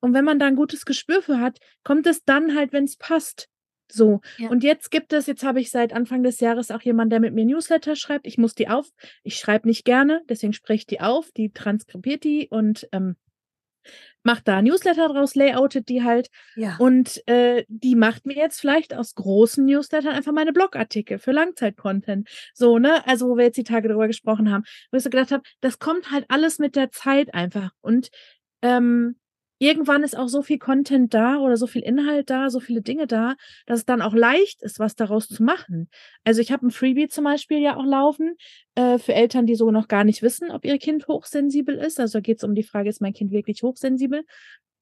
und wenn man da ein gutes Gespür für hat, kommt es dann halt, wenn es passt. So. Ja. Und jetzt gibt es, jetzt habe ich seit Anfang des Jahres auch jemanden, der mit mir Newsletter schreibt. Ich muss die auf. Ich schreibe nicht gerne, deswegen spreche ich die auf. Die transkribiert die und ähm, macht da Newsletter draus, layoutet die halt. Ja. Und äh, die macht mir jetzt vielleicht aus großen Newslettern einfach meine Blogartikel für Langzeit-Content. So, ne? Also, wo wir jetzt die Tage drüber gesprochen haben. Wo ich so gedacht habe, das kommt halt alles mit der Zeit einfach. Und ähm, irgendwann ist auch so viel Content da oder so viel Inhalt da, so viele Dinge da, dass es dann auch leicht ist, was daraus zu machen. Also ich habe ein Freebie zum Beispiel ja auch laufen äh, für Eltern, die so noch gar nicht wissen, ob ihr Kind hochsensibel ist. Also da geht es um die Frage, ist mein Kind wirklich hochsensibel?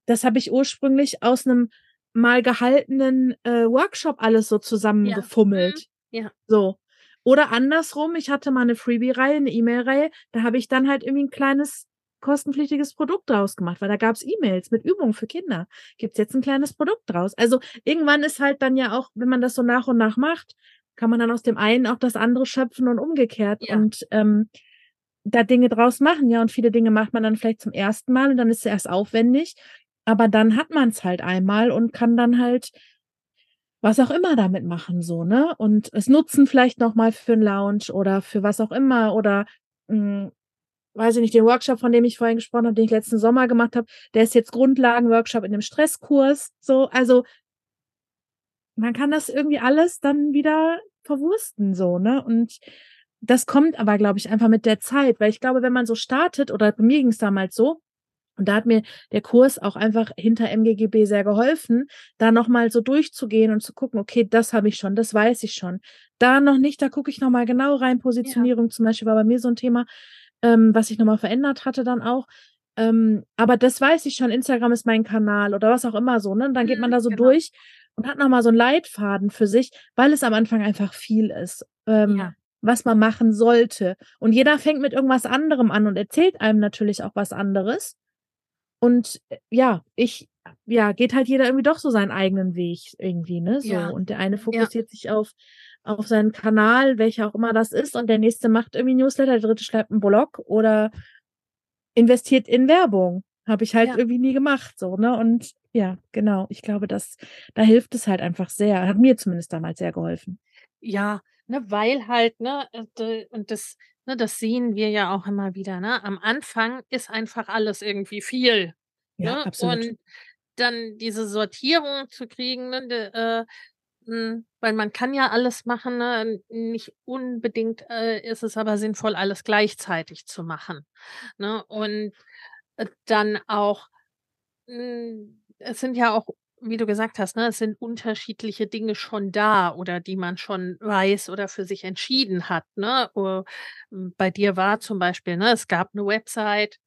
Das habe ich ursprünglich aus einem mal gehaltenen äh, Workshop alles so zusammengefummelt. Ja. Mhm. ja. So. Oder andersrum, ich hatte mal eine Freebie-Reihe, eine E-Mail-Reihe, da habe ich dann halt irgendwie ein kleines kostenpflichtiges Produkt draus gemacht, weil da gab es E-Mails mit Übungen für Kinder. Gibt es jetzt ein kleines Produkt draus. Also irgendwann ist halt dann ja auch, wenn man das so nach und nach macht, kann man dann aus dem einen auch das andere schöpfen und umgekehrt ja. und ähm, da Dinge draus machen. Ja, und viele Dinge macht man dann vielleicht zum ersten Mal und dann ist es erst aufwendig. Aber dann hat man es halt einmal und kann dann halt was auch immer damit machen, so, ne? Und es nutzen vielleicht nochmal für einen Lounge oder für was auch immer oder mh, hm, weiß ich nicht, den Workshop, von dem ich vorhin gesprochen habe, den ich letzten Sommer gemacht habe, der ist jetzt Grundlagenworkshop in einem Stresskurs. So, also man kann das irgendwie alles dann wieder verwursten, so, ne? Und das kommt aber, glaube ich, einfach mit der Zeit, weil ich glaube, wenn man so startet, oder bei mir ging es damals so, und da hat mir der Kurs auch einfach hinter MGGB sehr geholfen, da nochmal so durchzugehen und zu gucken, okay, das habe ich schon, das weiß ich schon. Da noch nicht, da gucke ich nochmal genau rein. Positionierung ja. zum Beispiel war bei mir so ein Thema ähm, was ich nochmal verändert hatte dann auch. Ähm, aber das weiß ich schon, Instagram ist mein Kanal oder was auch immer so, ne? Und dann geht man mhm, da so genau. durch und hat nochmal so einen Leitfaden für sich, weil es am Anfang einfach viel ist. Ähm, ja. was man machen sollte. Und jeder fängt mit irgendwas anderem an und erzählt einem natürlich auch was anderes. Und äh, ja, ich, ja, geht halt jeder irgendwie doch so seinen eigenen Weg irgendwie, ne? So. Ja. Und der eine fokussiert ja. sich auf, auf seinen Kanal, welcher auch immer das ist, und der nächste macht irgendwie Newsletter, der dritte schreibt einen Blog oder investiert in Werbung. Habe ich halt ja. irgendwie nie gemacht, so, ne? Und ja, genau. Ich glaube, dass da hilft es halt einfach sehr. Hat mir zumindest damals sehr geholfen. Ja, ne, weil halt, ne, äh, und das, ne, das sehen wir ja auch immer wieder, ne? Am Anfang ist einfach alles irgendwie viel. Ja, ne? absolut. Und dann diese Sortierung zu kriegen, ne, de, äh, weil man kann ja alles machen, ne? nicht unbedingt äh, ist es aber sinnvoll, alles gleichzeitig zu machen. Ne? Und äh, dann auch, hm, es sind ja auch, wie du gesagt hast, ne, es sind unterschiedliche Dinge schon da oder die man schon weiß oder für sich entschieden hat. Ne? Oder, hm, bei dir war zum Beispiel, ne, es gab eine Website,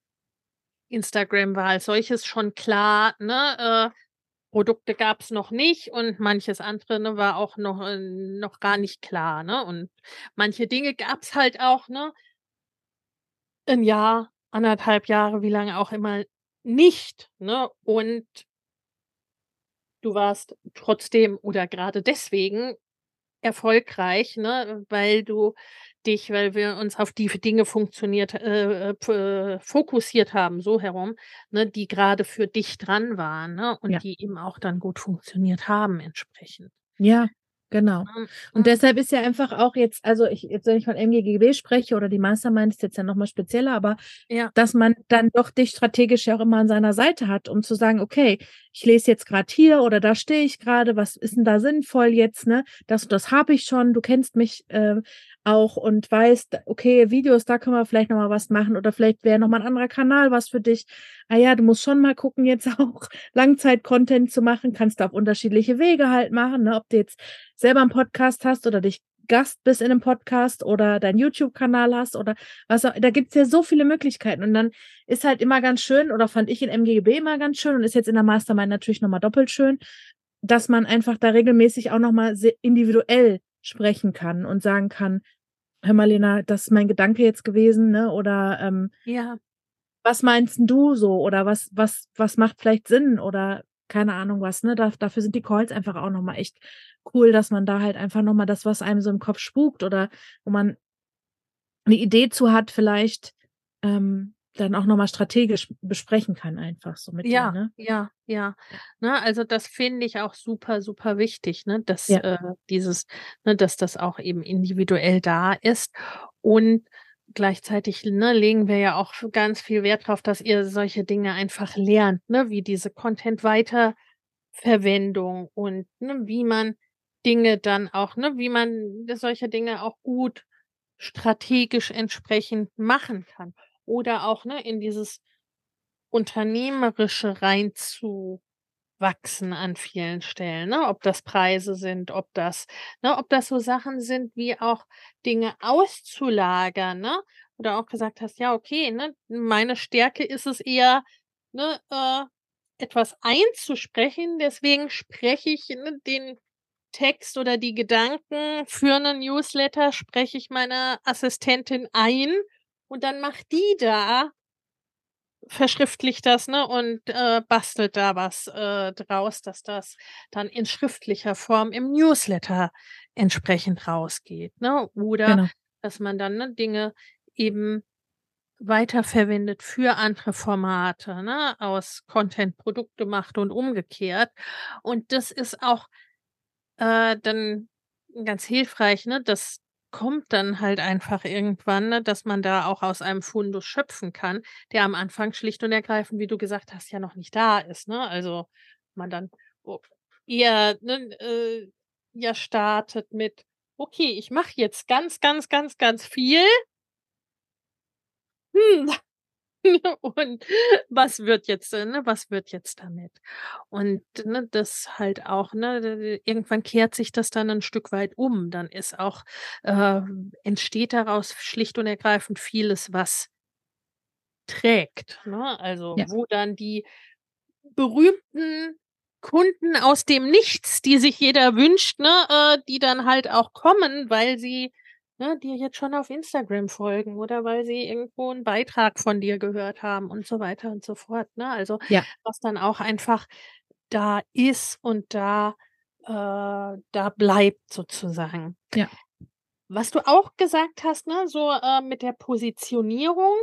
Instagram war als solches schon klar, ne? Äh, Produkte gab es noch nicht und manches andere ne, war auch noch, äh, noch gar nicht klar. Ne? Und manche Dinge gab es halt auch, ne? Ein Jahr, anderthalb Jahre, wie lange auch immer nicht. Ne? Und du warst trotzdem oder gerade deswegen erfolgreich, ne? weil du dich, weil wir uns auf die Dinge funktioniert, äh, äh, fokussiert haben, so herum, ne, die gerade für dich dran waren, ne, und ja. die eben auch dann gut funktioniert haben entsprechend. Ja, Genau. Und deshalb ist ja einfach auch jetzt, also ich, jetzt, wenn ich von MGGB spreche oder die Mastermind ist jetzt ja nochmal spezieller, aber ja. dass man dann doch dich strategisch ja auch immer an seiner Seite hat, um zu sagen, okay, ich lese jetzt gerade hier oder da stehe ich gerade, was ist denn da sinnvoll jetzt, ne? Das das habe ich schon, du kennst mich äh, auch und weißt, okay, Videos, da können wir vielleicht nochmal was machen oder vielleicht wäre nochmal ein anderer Kanal was für dich. Ah ja, du musst schon mal gucken, jetzt [laughs] auch Langzeit-Content zu machen, kannst du auf unterschiedliche Wege halt machen, ne? ob du jetzt selber einen Podcast hast oder dich Gast bist in einem Podcast oder deinen YouTube-Kanal hast oder was auch, da gibt's ja so viele Möglichkeiten. Und dann ist halt immer ganz schön, oder fand ich in MGB immer ganz schön und ist jetzt in der Mastermind natürlich nochmal doppelt schön, dass man einfach da regelmäßig auch nochmal individuell sprechen kann und sagen kann, hör mal, Lena, das ist mein Gedanke jetzt gewesen, ne? Oder ähm, ja. was meinst du so? Oder was, was, was macht vielleicht Sinn? Oder keine Ahnung was, ne? Da, dafür sind die Calls einfach auch nochmal echt cool, dass man da halt einfach nochmal das, was einem so im Kopf spukt oder wo man eine Idee zu hat, vielleicht ähm, dann auch nochmal strategisch besprechen kann, einfach so mit ja, dir, ne? Ja, ja. Ne, also das finde ich auch super, super wichtig, ne, dass ja. äh, dieses, ne, dass das auch eben individuell da ist. Und gleichzeitig ne, legen wir ja auch ganz viel Wert darauf, dass ihr solche Dinge einfach lernt, ne, wie diese Content-Weiterverwendung und ne, wie man Dinge dann auch, ne, wie man solche Dinge auch gut strategisch entsprechend machen kann. Oder auch ne, in dieses Unternehmerische reinzuwachsen an vielen Stellen, ne? ob das Preise sind, ob das, ne, ob das so Sachen sind, wie auch Dinge auszulagern, ne? Oder auch gesagt hast, ja, okay, ne, meine Stärke ist es eher, ne, äh, etwas einzusprechen, deswegen spreche ich ne, den Text oder die Gedanken für einen Newsletter, spreche ich meiner Assistentin ein und dann macht die da, verschriftlicht das, ne, und äh, bastelt da was äh, draus, dass das dann in schriftlicher Form im Newsletter entsprechend rausgeht, ne? Oder genau. dass man dann ne, Dinge eben weiterverwendet für andere Formate, ne, aus Content Produkte macht und umgekehrt. Und das ist auch äh, dann ganz hilfreich, ne, dass kommt dann halt einfach irgendwann, ne, dass man da auch aus einem Fundus schöpfen kann, der am Anfang schlicht und ergreifend, wie du gesagt hast, ja noch nicht da ist. Ne? Also man dann oh, eher ne, äh, ja startet mit, okay, ich mache jetzt ganz, ganz, ganz, ganz viel. Hm, [laughs] und was wird jetzt, äh, ne, was wird jetzt damit? Und ne, das halt auch, ne, irgendwann kehrt sich das dann ein Stück weit um. Dann ist auch, äh, entsteht daraus schlicht und ergreifend vieles, was trägt. Ne? Also ja. wo dann die berühmten Kunden aus dem Nichts, die sich jeder wünscht, ne, äh, die dann halt auch kommen, weil sie ne, dir jetzt schon auf Instagram folgen oder weil sie irgendwo einen Beitrag von dir gehört haben und so weiter und so fort, ne? Also, Ja. was dann auch einfach da ist und da äh, da bleibt sozusagen. Ja. Was du auch gesagt hast, ne, so, äh, mit der Positionierung,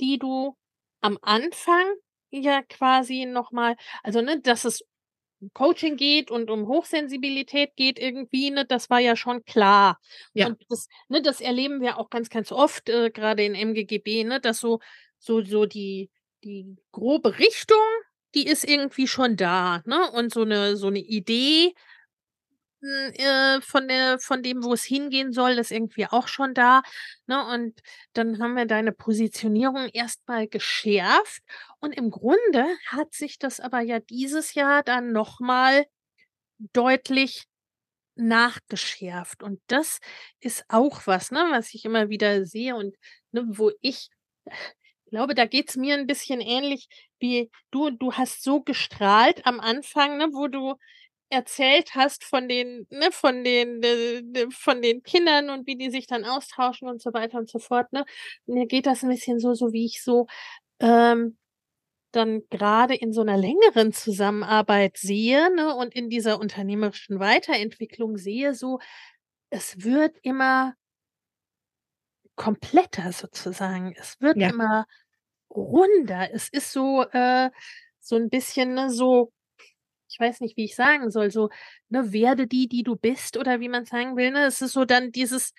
die du am Anfang ja quasi noch mal also, ne, dass es Coaching geht und um Hochsensibilität geht irgendwie, ne, das war ja schon klar. Ja. Und das ne, das erleben wir auch ganz, ganz oft, äh, grade in MGGB, ne, dass so so so die die grobe Richtung, die ist irgendwie schon da, ne? Und so 'ne so 'ne Idee, äh, von der von dem, wo es hingehen soll, ist irgendwie auch schon da, ne? Und dann haben wir deine Positionierung erst mal geschärft und im Grunde hat sich das aber ja dieses Jahr dann noch mal deutlich nachgeschärft. Und das ist auch was, ne, was ich immer wieder sehe und, ne, wo ich [laughs] glaube, da geht's mir 'n bisschen ähnlich wie du. Du hast so gestrahlt am Anfang, ne, wo du erzählt hast von den ne, von den äh, de von den Kindern und wie die sich dann austauschen und so weiter und so fort, ne? Mir geht das 'n bisschen so so wie ich so, ähm, dann grade in so 'ner längeren Zusammenarbeit sehe, ne, und in dieser unternehmerischen Weiterentwicklung sehe, so, es wird immer kompletter sozusagen. Es wird Ja. immer runder. Es ist so, äh, so 'n bisschen, ne, so ich weiß nicht, wie ich sagen soll, so, ne, werde die, die du bist oder wie man sagen will, ne? Es ist so dann dieses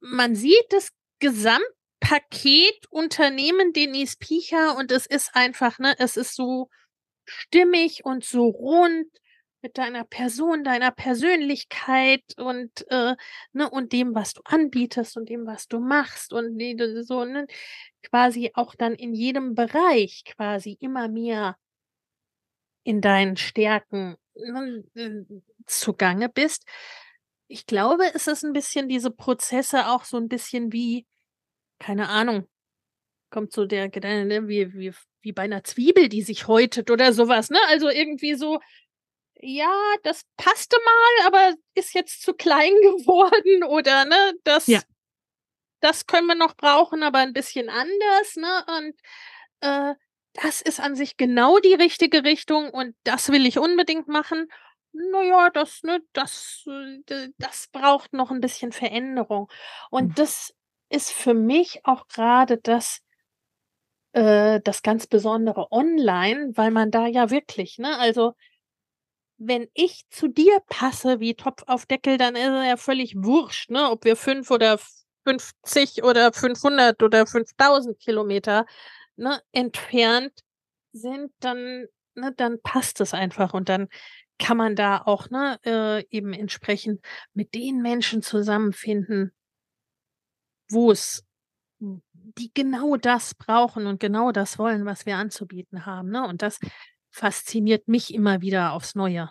man sieht das Gesamtpaket Unternehmen Denise Picha und es ist einfach, ne, es ist so stimmig und so rund mit deiner Person, deiner Persönlichkeit und, äh, ne, und dem, was du anbietest und dem, was du machst und so, ne, quasi auch dann in jedem Bereich quasi immer mehr in deinen Stärken, ne, zugange bist. Ich glaube, es ist 'n bisschen diese Prozesse auch so 'n bisschen wie keine Ahnung, kommt so der Gedan ne, wie wie wie bei 'ner Zwiebel, die sich häutet oder so was, ne? Also, irgendwie so, ja, das passte mal, aber ist jetzt zu klein [laughs] geworden oder, ne, das Ja. das können wir noch brauchen, aber 'n bisschen anders, ne? Und, äh, das ist an sich genau die richtige Richtung und das will ich unbedingt machen. Na ja, das ne, das, äh, das braucht noch 'n bisschen Veränderung. Und das ist für mich auch grade das äh, das ganz Besondere online, weil man da ja wirklich, ne also wenn ich zu dir passe wie Topf auf Deckel, dann ist es ja völlig wurscht, ne, ob wir 5 oder f 50 oder 500 oder 5.000 Kilometer, ne, entfernt sind, dann ne, dann passt es einfach und dann kann man da auch, ne, äh, eben entsprechend mit den Menschen zusammenfinden wo es die genau das brauchen und genau das wollen, was wir anzubieten haben, ne? Und das fasziniert mich immer wieder aufs Neue.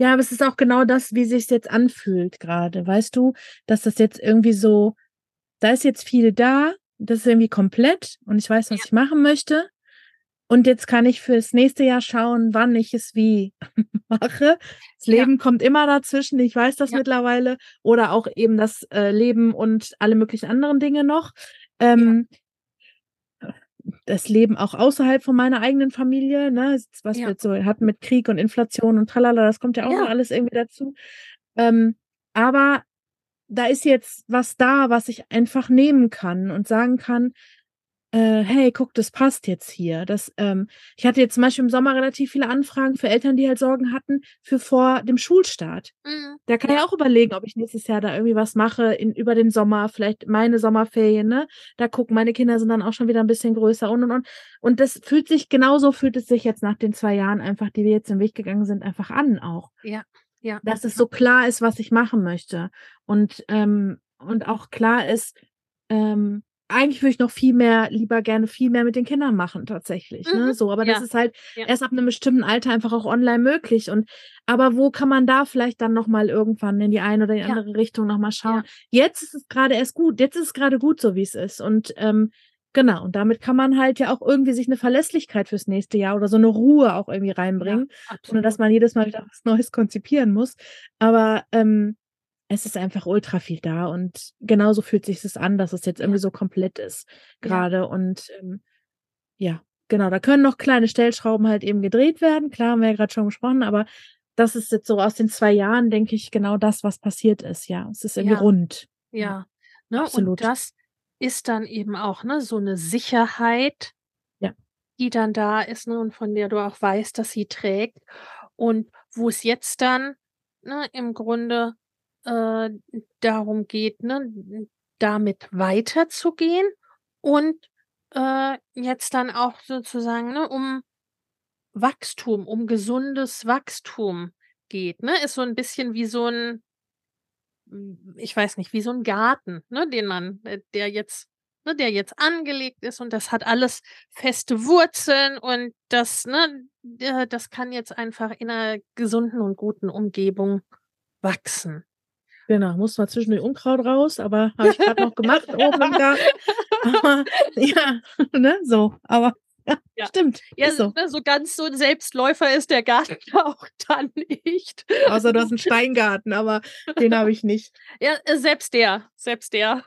Ja, aber es ist auch genau das, wie sich's jetzt anfühlt gerade. Weißt du, dass das jetzt irgendwie so da ist jetzt viel da, das ist irgendwie komplett und ich weiß, was Ja. ich machen möchte. Und jetzt kann ich fürs nächste Jahr schauen, wann ich es wie [laughs] mache. Das Ja. Leben kommt immer dazwischen, ich weiß das Ja. mittlerweile. Oder auch eben das, äh, Leben und alle möglichen anderen Dinge noch. Ähm das Leben auch außerhalb von meiner eigenen Familie, ne, was wir Ja. jetzt so hatten mit Krieg und Inflation und tralala, das kommt ja auch noch Ja. alles irgendwie dazu. Ähm, aber da ist jetzt was da, was ich einfach nehmen kann und sagen kann, äh, hey, guck, das passt jetzt hier. Das, ähm, ich hatte jetzt zum Beispiel im Sommer relativ viele Anfragen für Eltern, die halt Sorgen hatten für vor dem Schulstart. Mhm. Da kann ich auch überlegen, ob ich nächstes Jahr da irgendwie was mache in, über den Sommer, vielleicht meine Sommerferien, ne? Da gucken, meine Kinder sind dann auch schon wieder ein bisschen größer und und und. Und das fühlt sich, genauso fühlt es sich jetzt nach den zwei Jahren einfach, die wir jetzt im Weg gegangen sind, einfach an auch. Ja, ja. Dass es so klar ist, was ich machen möchte. Und, ähm, und auch klar ist, ähm, eigentlich würde ich noch viel mehr, lieber gerne viel mehr mit den Kindern machen, tatsächlich. Ne? Mhm. Ne? So, aber ja. das ist halt ja. erst ab einem bestimmten Alter einfach auch online möglich. Und aber wo kann man da vielleicht dann nochmal irgendwann in die eine oder die ja. andere Richtung nochmal schauen? Jetzt ist es gerade erst gut, jetzt ist es gerade gut, so wie es ist. Und ähm, genau, und damit kann man halt ja auch irgendwie sich eine Verlässlichkeit fürs nächste Jahr oder so eine Ruhe auch irgendwie reinbringen. ohne dass man jedes Mal wieder was Neues konzipieren muss. Aber ähm, es ist einfach ultra viel da und genauso fühlt sich es an, dass es jetzt irgendwie so komplett ist gerade ja. und ähm, ja, genau, da können noch kleine Stellschrauben halt eben gedreht werden, klar, haben wir ja gerade schon gesprochen, aber das ist jetzt so aus den zwei Jahren, denke ich, genau das, was passiert ist, ja, es ist irgendwie ja. rund. Ja, ja. Ne? Absolut. und das ist dann eben auch ne, so eine Sicherheit, ja. die dann da ist ne, und von der du auch weißt, dass sie trägt und wo es jetzt dann ne, im Grunde äh, darum geht, ne, damit weiterzugehen und äh, jetzt dann auch sozusagen ne, um Wachstum, um gesundes Wachstum geht. Ne? Ist so ein bisschen wie so ein, ich weiß nicht, wie so ein Garten, ne, den man, äh, der jetzt, ne, der jetzt angelegt ist und das hat alles feste Wurzeln und das, ne, das kann jetzt einfach in einer gesunden und guten Umgebung wachsen. Genau, muss mal zwischen den Unkraut raus, aber habe ich gerade noch gemacht [laughs] oben im Garten. Aber ja, [laughs] ne, so, aber ja, ja. stimmt. Ja, so. Ne, so ganz so ein Selbstläufer ist der Garten [laughs] auch dann nicht. Außer du hast einen Steingarten, aber den habe ich nicht. Ja, äh, selbst der, selbst der.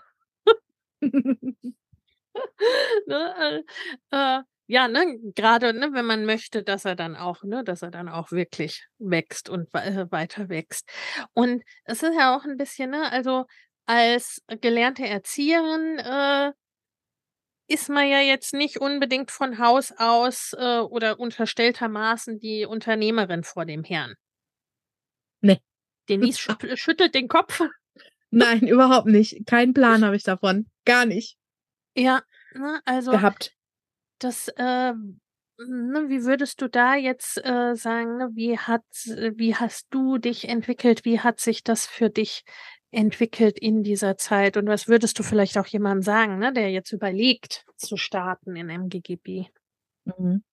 ne, äh, äh, ja, ne, gerade, ne, wenn man möchte, dass er dann auch, ne, dass er dann auch wirklich wächst und äh, weiter wächst. Und es ist ja auch ein bisschen, ne, also als gelernte Erzieherin äh, ist man ja jetzt nicht unbedingt von Haus aus äh, oder unterstelltermaßen die Unternehmerin vor dem Herrn. Nee. Denise schüttelt, [laughs] schüttelt den Kopf. Nein, überhaupt nicht. Keinen [laughs] Plan habe ich davon. Gar nicht. Ja, ne, also. Gehabt das, äh, ne, wie würdest du da jetzt äh, sagen, ne, wie hat, wie hast du dich entwickelt? Wie hat sich das für dich entwickelt in dieser Zeit? Und was würdest du vielleicht auch jemandem sagen, ne, der jetzt überlegt, zu starten in MGGB? Mhm.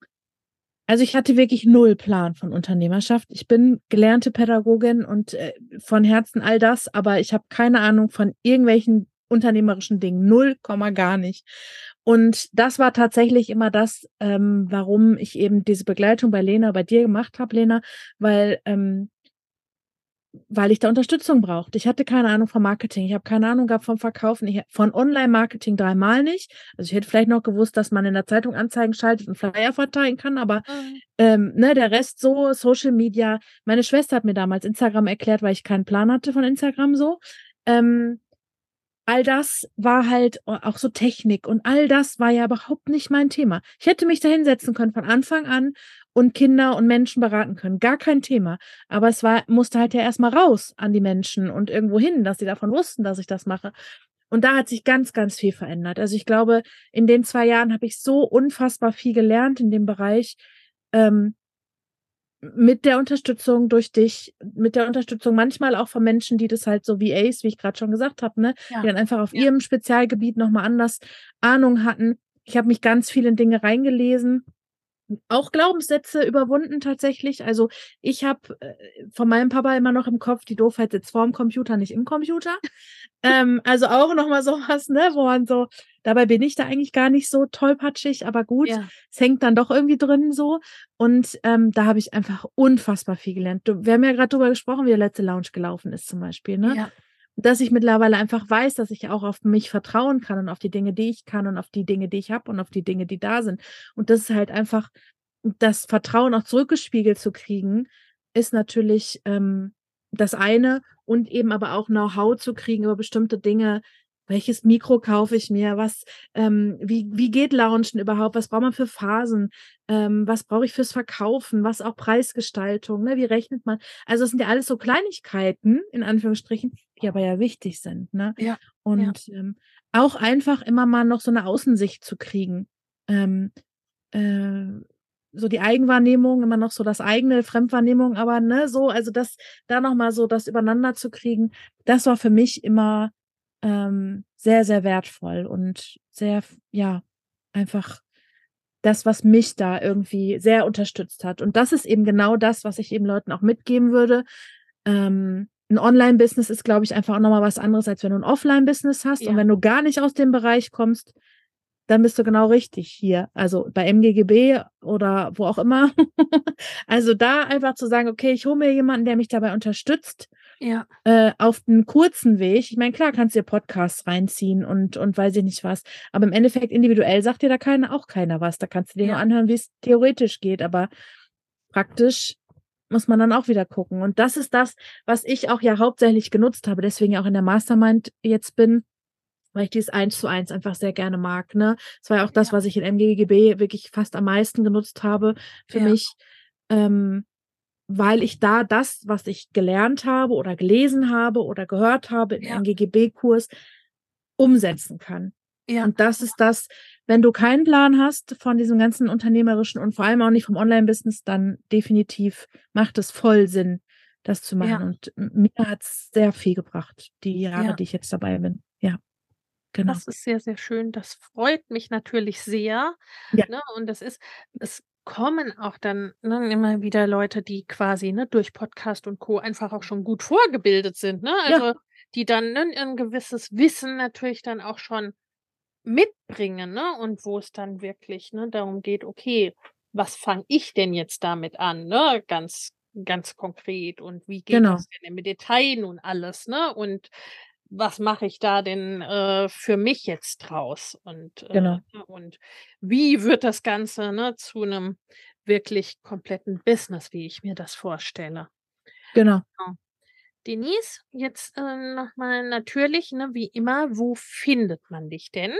Also ich hatte wirklich null Plan von Unternehmerschaft. Ich bin gelernte Pädagogin und äh, von Herzen all das, aber ich habe keine Ahnung von irgendwelchen unternehmerischen Dingen. Null Komma gar nicht. Und das war tatsächlich immer das, ähm, warum ich eben diese Begleitung bei Lena, bei dir gemacht habe, Lena, weil, ähm, weil ich da Unterstützung brauchte. Ich hatte keine Ahnung vom Marketing, ich habe keine Ahnung gehabt vom Verkaufen, ich, von Online-Marketing dreimal nicht. Also ich hätte vielleicht noch gewusst, dass man in der Zeitung Anzeigen schaltet und Flyer verteilen kann, aber mhm. ähm, ne, der Rest so, Social Media. Meine Schwester hat mir damals Instagram erklärt, weil ich keinen Plan hatte von Instagram so. Ähm, all das war halt auch so Technik und all das war ja überhaupt nicht mein Thema. Ich hätte mich da hinsetzen können von Anfang an und Kinder und Menschen beraten können. Gar kein Thema. Aber es war, musste halt ja erstmal raus an die Menschen und irgendwo hin, dass sie davon wussten, dass ich das mache. Und da hat sich ganz, ganz viel verändert. Also ich glaube, in den zwei Jahren habe ich so unfassbar viel gelernt in dem Bereich, ähm, mit der Unterstützung durch dich, mit der Unterstützung manchmal auch von Menschen, die das halt so wie Ace, wie ich gerade schon gesagt habe, ne, ja. die dann einfach auf ja. ihrem Spezialgebiet nochmal anders Ahnung hatten. Ich habe mich ganz viel in Dinge reingelesen, auch Glaubenssätze überwunden tatsächlich. Also ich habe äh, von meinem Papa immer noch im Kopf, die Doofheit sitzt vorm Computer, nicht im Computer. ähm, also auch nochmal [laughs] sowas, ne, wo man so, dabei bin ich da eigentlich gar nicht so tollpatschig, aber gut, ja. es hängt dann doch irgendwie drin so. Und ähm, da habe ich einfach unfassbar viel gelernt. Du, wir haben ja gerade drüber gesprochen, wie der letzte Lounge gelaufen ist zum Beispiel, ne? Ja dass ich mittlerweile einfach weiß, dass ich auch auf mich vertrauen kann und auf die Dinge, die ich kann und auf die Dinge, die ich habe und auf die Dinge, die da sind. Und das ist halt einfach, das Vertrauen auch zurückgespiegelt zu kriegen, ist natürlich ähm, das eine und eben aber auch Know-how zu kriegen über bestimmte Dinge, welches Mikro kaufe ich mir, was, ähm, wie, wie geht Launchen überhaupt, was braucht man für Phasen, ähm, was brauche ich fürs Verkaufen, was auch Preisgestaltung, ne? wie rechnet man. Also es sind ja alles so Kleinigkeiten, in Anführungsstrichen, die aber ja wichtig sind. Ne? Ja. Und ja. Ähm, auch einfach immer mal noch so eine Außensicht zu kriegen. Ähm, äh, so die Eigenwahrnehmung, immer noch so das eigene Fremdwahrnehmung, aber ne, so, also das, da nochmal so das übereinander zu kriegen, das war für mich immer ähm, sehr, sehr wertvoll und sehr, ja, einfach das, was mich da irgendwie sehr unterstützt hat. Und das ist eben genau das, was ich eben Leuten auch mitgeben würde. Ähm, ein Online-Business ist, glaube ich, einfach auch nochmal was anderes, als wenn du ein Offline-Business hast. Ja. Und wenn du gar nicht aus dem Bereich kommst, dann bist du genau richtig hier. Also bei MGGB oder wo auch immer. [laughs] also da einfach zu sagen, okay, ich hole mir jemanden, der mich dabei unterstützt ja. Äh, auf einen kurzen Weg. Ich meine, klar kannst du dir Podcasts reinziehen und, und weiß ich nicht was. Aber im Endeffekt individuell sagt dir da keiner, auch keiner was. Da kannst du dir ja. nur anhören, wie es theoretisch geht. Aber praktisch muss man dann auch wieder gucken. Und das ist das, was ich auch ja hauptsächlich genutzt habe, deswegen auch in der Mastermind jetzt bin, weil ich dieses eins zu eins einfach sehr gerne mag. Ne? Das war ja auch das, was ich in MGGB wirklich fast am meisten genutzt habe für ja. mich. Ähm, weil ich da das, was ich gelernt habe oder gelesen habe oder gehört habe im ja. NGGB-Kurs, umsetzen kann. Ja. Und das ist das, wenn du keinen Plan hast von diesem ganzen unternehmerischen und vor allem auch nicht vom Online-Business, dann definitiv macht es voll Sinn, das zu machen. Ja. Und mir hat es sehr viel gebracht, die Jahre, ja. die ich jetzt dabei bin. Ja. Genau. Das ist sehr, sehr schön. Das freut mich natürlich sehr. Ja. Ne? Und das ist, es kommen auch dann ne, immer wieder Leute, die quasi ne, durch Podcast und Co. einfach auch schon gut vorgebildet sind. Ne? Also ja. die dann ne, ein gewisses Wissen natürlich dann auch schon mitbringen, ne? Und wo es dann wirklich ne, darum geht, okay, was fange ich denn jetzt damit an, ne? Ganz, ganz konkret und wie geht genau. das denn im Detail und alles, ne? Und was mache ich da denn äh, für mich jetzt draus? Und, äh, genau. Ne, und wie wird das Ganze ne, zu einem wirklich kompletten Business, wie ich mir das vorstelle? Genau. genau. Denise, jetzt äh, nochmal natürlich, ne, wie immer, wo findet man dich denn?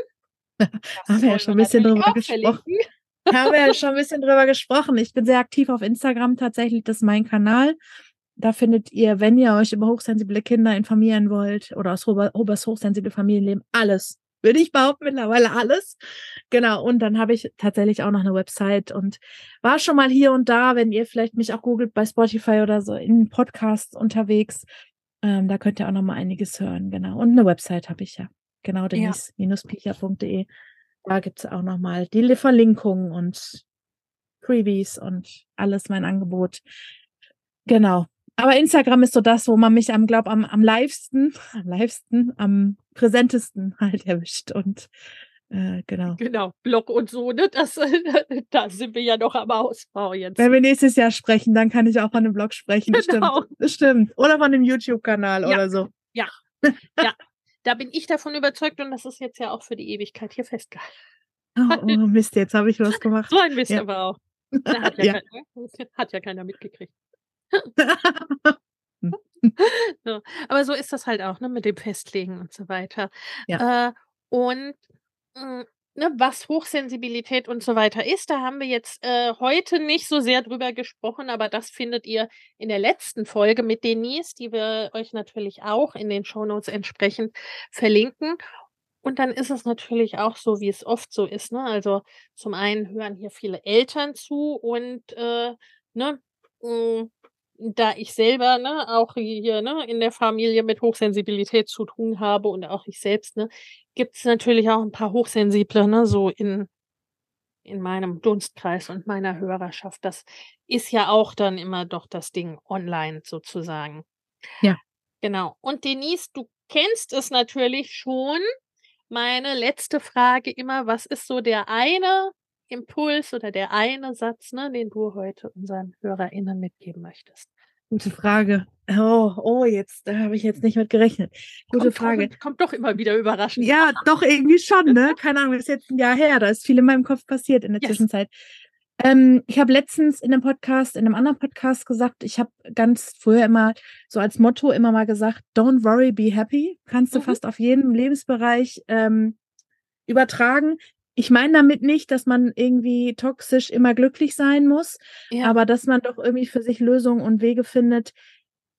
[laughs] haben wir ja schon ein bisschen drüber gesprochen. haben wir ja [laughs] schon ein bisschen drüber gesprochen. Ich bin sehr aktiv auf Instagram tatsächlich, das ist mein Kanal. Da findet ihr, wenn ihr euch über hochsensible Kinder informieren wollt oder aus Obers hochsensible Familienleben, alles. Würde ich behaupten, mittlerweile alles. Genau. Und dann habe ich tatsächlich auch noch eine Website und war schon mal hier und da, wenn ihr vielleicht mich auch googelt bei Spotify oder so in Podcasts unterwegs. Ähm, da könnt ihr auch noch mal einiges hören. Genau. Und eine Website habe ich ja. Genau, denise-picha.de. Da gibt es auch noch mal die Verlinkungen und Freebies und alles mein Angebot. Genau. Aber Instagram ist so das, wo man mich am, glaub, am, am livesten, [laughs] am livesten, am präsentesten [laughs] halt erwischt. Und äh, genau. Genau, Blog und so, ne? Das, [laughs] da sind wir ja noch am Ausbau jetzt. Wenn wir nächstes Jahr sprechen, dann kann ich auch von einem Blog sprechen. Genau. Stimmt. Stimmt. Oder von einem YouTube-Kanal ja. oder so. Ja. ja. Da bin ich davon überzeugt und das ist jetzt ja auch für die Ewigkeit hier festgehalten. Oh, oh Mist, jetzt habe ich was gemacht. So ein Mist ja. aber auch. Hat ja, ja. Keiner, hat ja keiner mitgekriegt. [laughs] [laughs] so. Aber so ist das halt auch, ne, mit dem Festlegen und so weiter. Ja. Äh, und mh, hm, ne, was Hochsensibilität und so weiter ist, da haben wir jetzt äh, heute nicht so sehr drüber gesprochen, aber das findet ihr in der letzten Folge mit Denise, die wir euch natürlich auch in den Shownotes entsprechend verlinken. Und dann ist es natürlich auch so, wie es oft so ist. Ne? Also zum einen hören hier viele Eltern zu und äh, ne, mh, hm, da ich selber ne, auch hier ne, in der Familie mit Hochsensibilität zu tun habe und auch ich selbst, ne, gibt es natürlich auch ein paar Hochsensible, ne, so in, in meinem Dunstkreis und meiner Hörerschaft. Das ist ja auch dann immer doch das Ding online sozusagen. Ja. Genau. Und Denise, du kennst es natürlich schon. Meine letzte Frage immer, was ist so der eine Impuls oder der eine Satz, ne, den du heute unseren HörerInnen mitgeben möchtest? Gute Frage. Oh, oh, jetzt, da habe ich jetzt nicht mit gerechnet. Gute kommt Frage. Doch, kommt doch immer wieder überraschend. Ja, doch, irgendwie schon, ne? Keine Ahnung, ist jetzt ein Jahr her. Da ist viel in meinem Kopf passiert in der yes. Zwischenzeit. Ähm, ich habe letztens in einem Podcast, in einem anderen Podcast gesagt, ich habe ganz früher immer so als Motto immer mal gesagt, don't worry, be happy. Kannst du mhm. fast auf jedem Lebensbereich ähm, übertragen. Ich meine damit nicht, dass man irgendwie toxisch immer glücklich sein muss, ja. aber dass man doch irgendwie für sich Lösungen und Wege findet,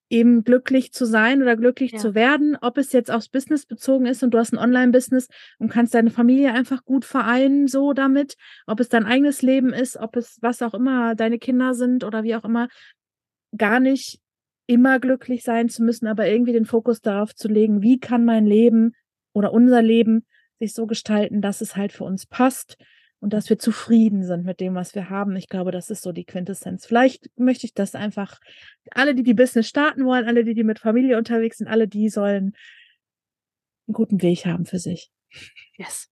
eben glücklich zu sein oder glücklich ja. zu werden, ob es jetzt aufs Business bezogen ist und du hast ein Online-Business und kannst deine Familie einfach gut vereinen, so damit, ob es dein eigenes Leben ist, ob es was auch immer deine Kinder sind oder wie auch immer, gar nicht immer glücklich sein zu müssen, aber irgendwie den Fokus darauf zu legen, wie kann mein Leben oder unser Leben sich so gestalten, dass es halt für uns passt und dass wir zufrieden sind mit dem, was wir haben. Ich glaube, das ist so die Quintessenz. Vielleicht möchte ich das einfach, alle, die die Business starten wollen, alle, die, die mit Familie unterwegs sind, alle, die sollen einen guten Weg haben für sich. Yes.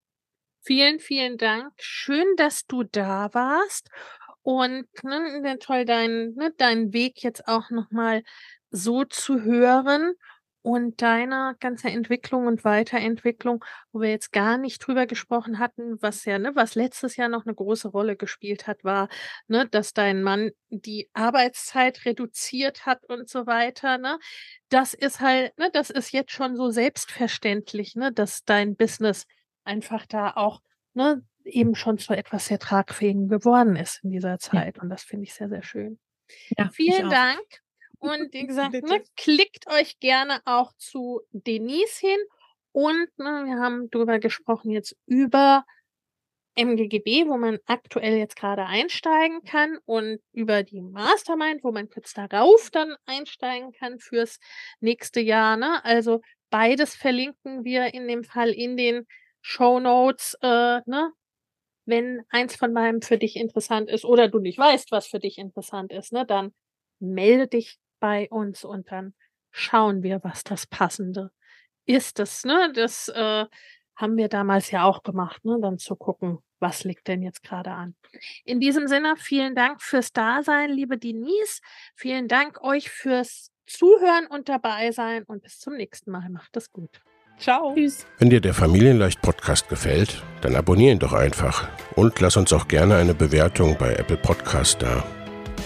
Vielen, vielen Dank. Schön, dass du da warst und ne, toll, deinen ne, deinen Weg jetzt auch nochmal so zu hören und deiner ganzen Entwicklung und Weiterentwicklung, wo wir jetzt gar nicht drüber gesprochen hatten, was ja, ne, was letztes Jahr noch eine große Rolle gespielt hat, war, ne, dass dein Mann die Arbeitszeit reduziert hat und so weiter, ne? Das ist halt, ne, das ist jetzt schon so selbstverständlich, ne, dass dein Business einfach da auch, ne, eben schon zu etwas sehr tragfähigen geworden ist in dieser Zeit. Ja. Und das finde ich sehr, sehr schön. Ja, Vielen Dank. Und wie [laughs] gesagt, ne, klickt euch gerne auch zu Denise hin. Und ne, wir haben darüber gesprochen jetzt über MGGB, wo man aktuell jetzt gerade einsteigen kann und über die Mastermind, wo man kurz darauf dann einsteigen kann fürs nächste Jahr. Ne? Also beides verlinken wir in dem Fall in den Show Notes. Äh, ne? Wenn eins von beiden für dich interessant ist oder du nicht weißt, was für dich interessant ist, ne, dann melde dich bei uns und dann schauen wir, was das Passende ist. Das, ne, das äh, haben wir damals ja auch gemacht, ne, dann zu gucken, was liegt denn jetzt gerade an. In diesem Sinne, vielen Dank fürs Dasein, liebe Denise. Vielen Dank euch fürs Zuhören und dabei sein und bis zum nächsten Mal. Macht es gut. Ciao. Tschüss. Wenn dir der Familienleicht Podcast gefällt, dann abonniere ihn doch einfach und lass uns auch gerne eine Bewertung bei Apple Podcast da.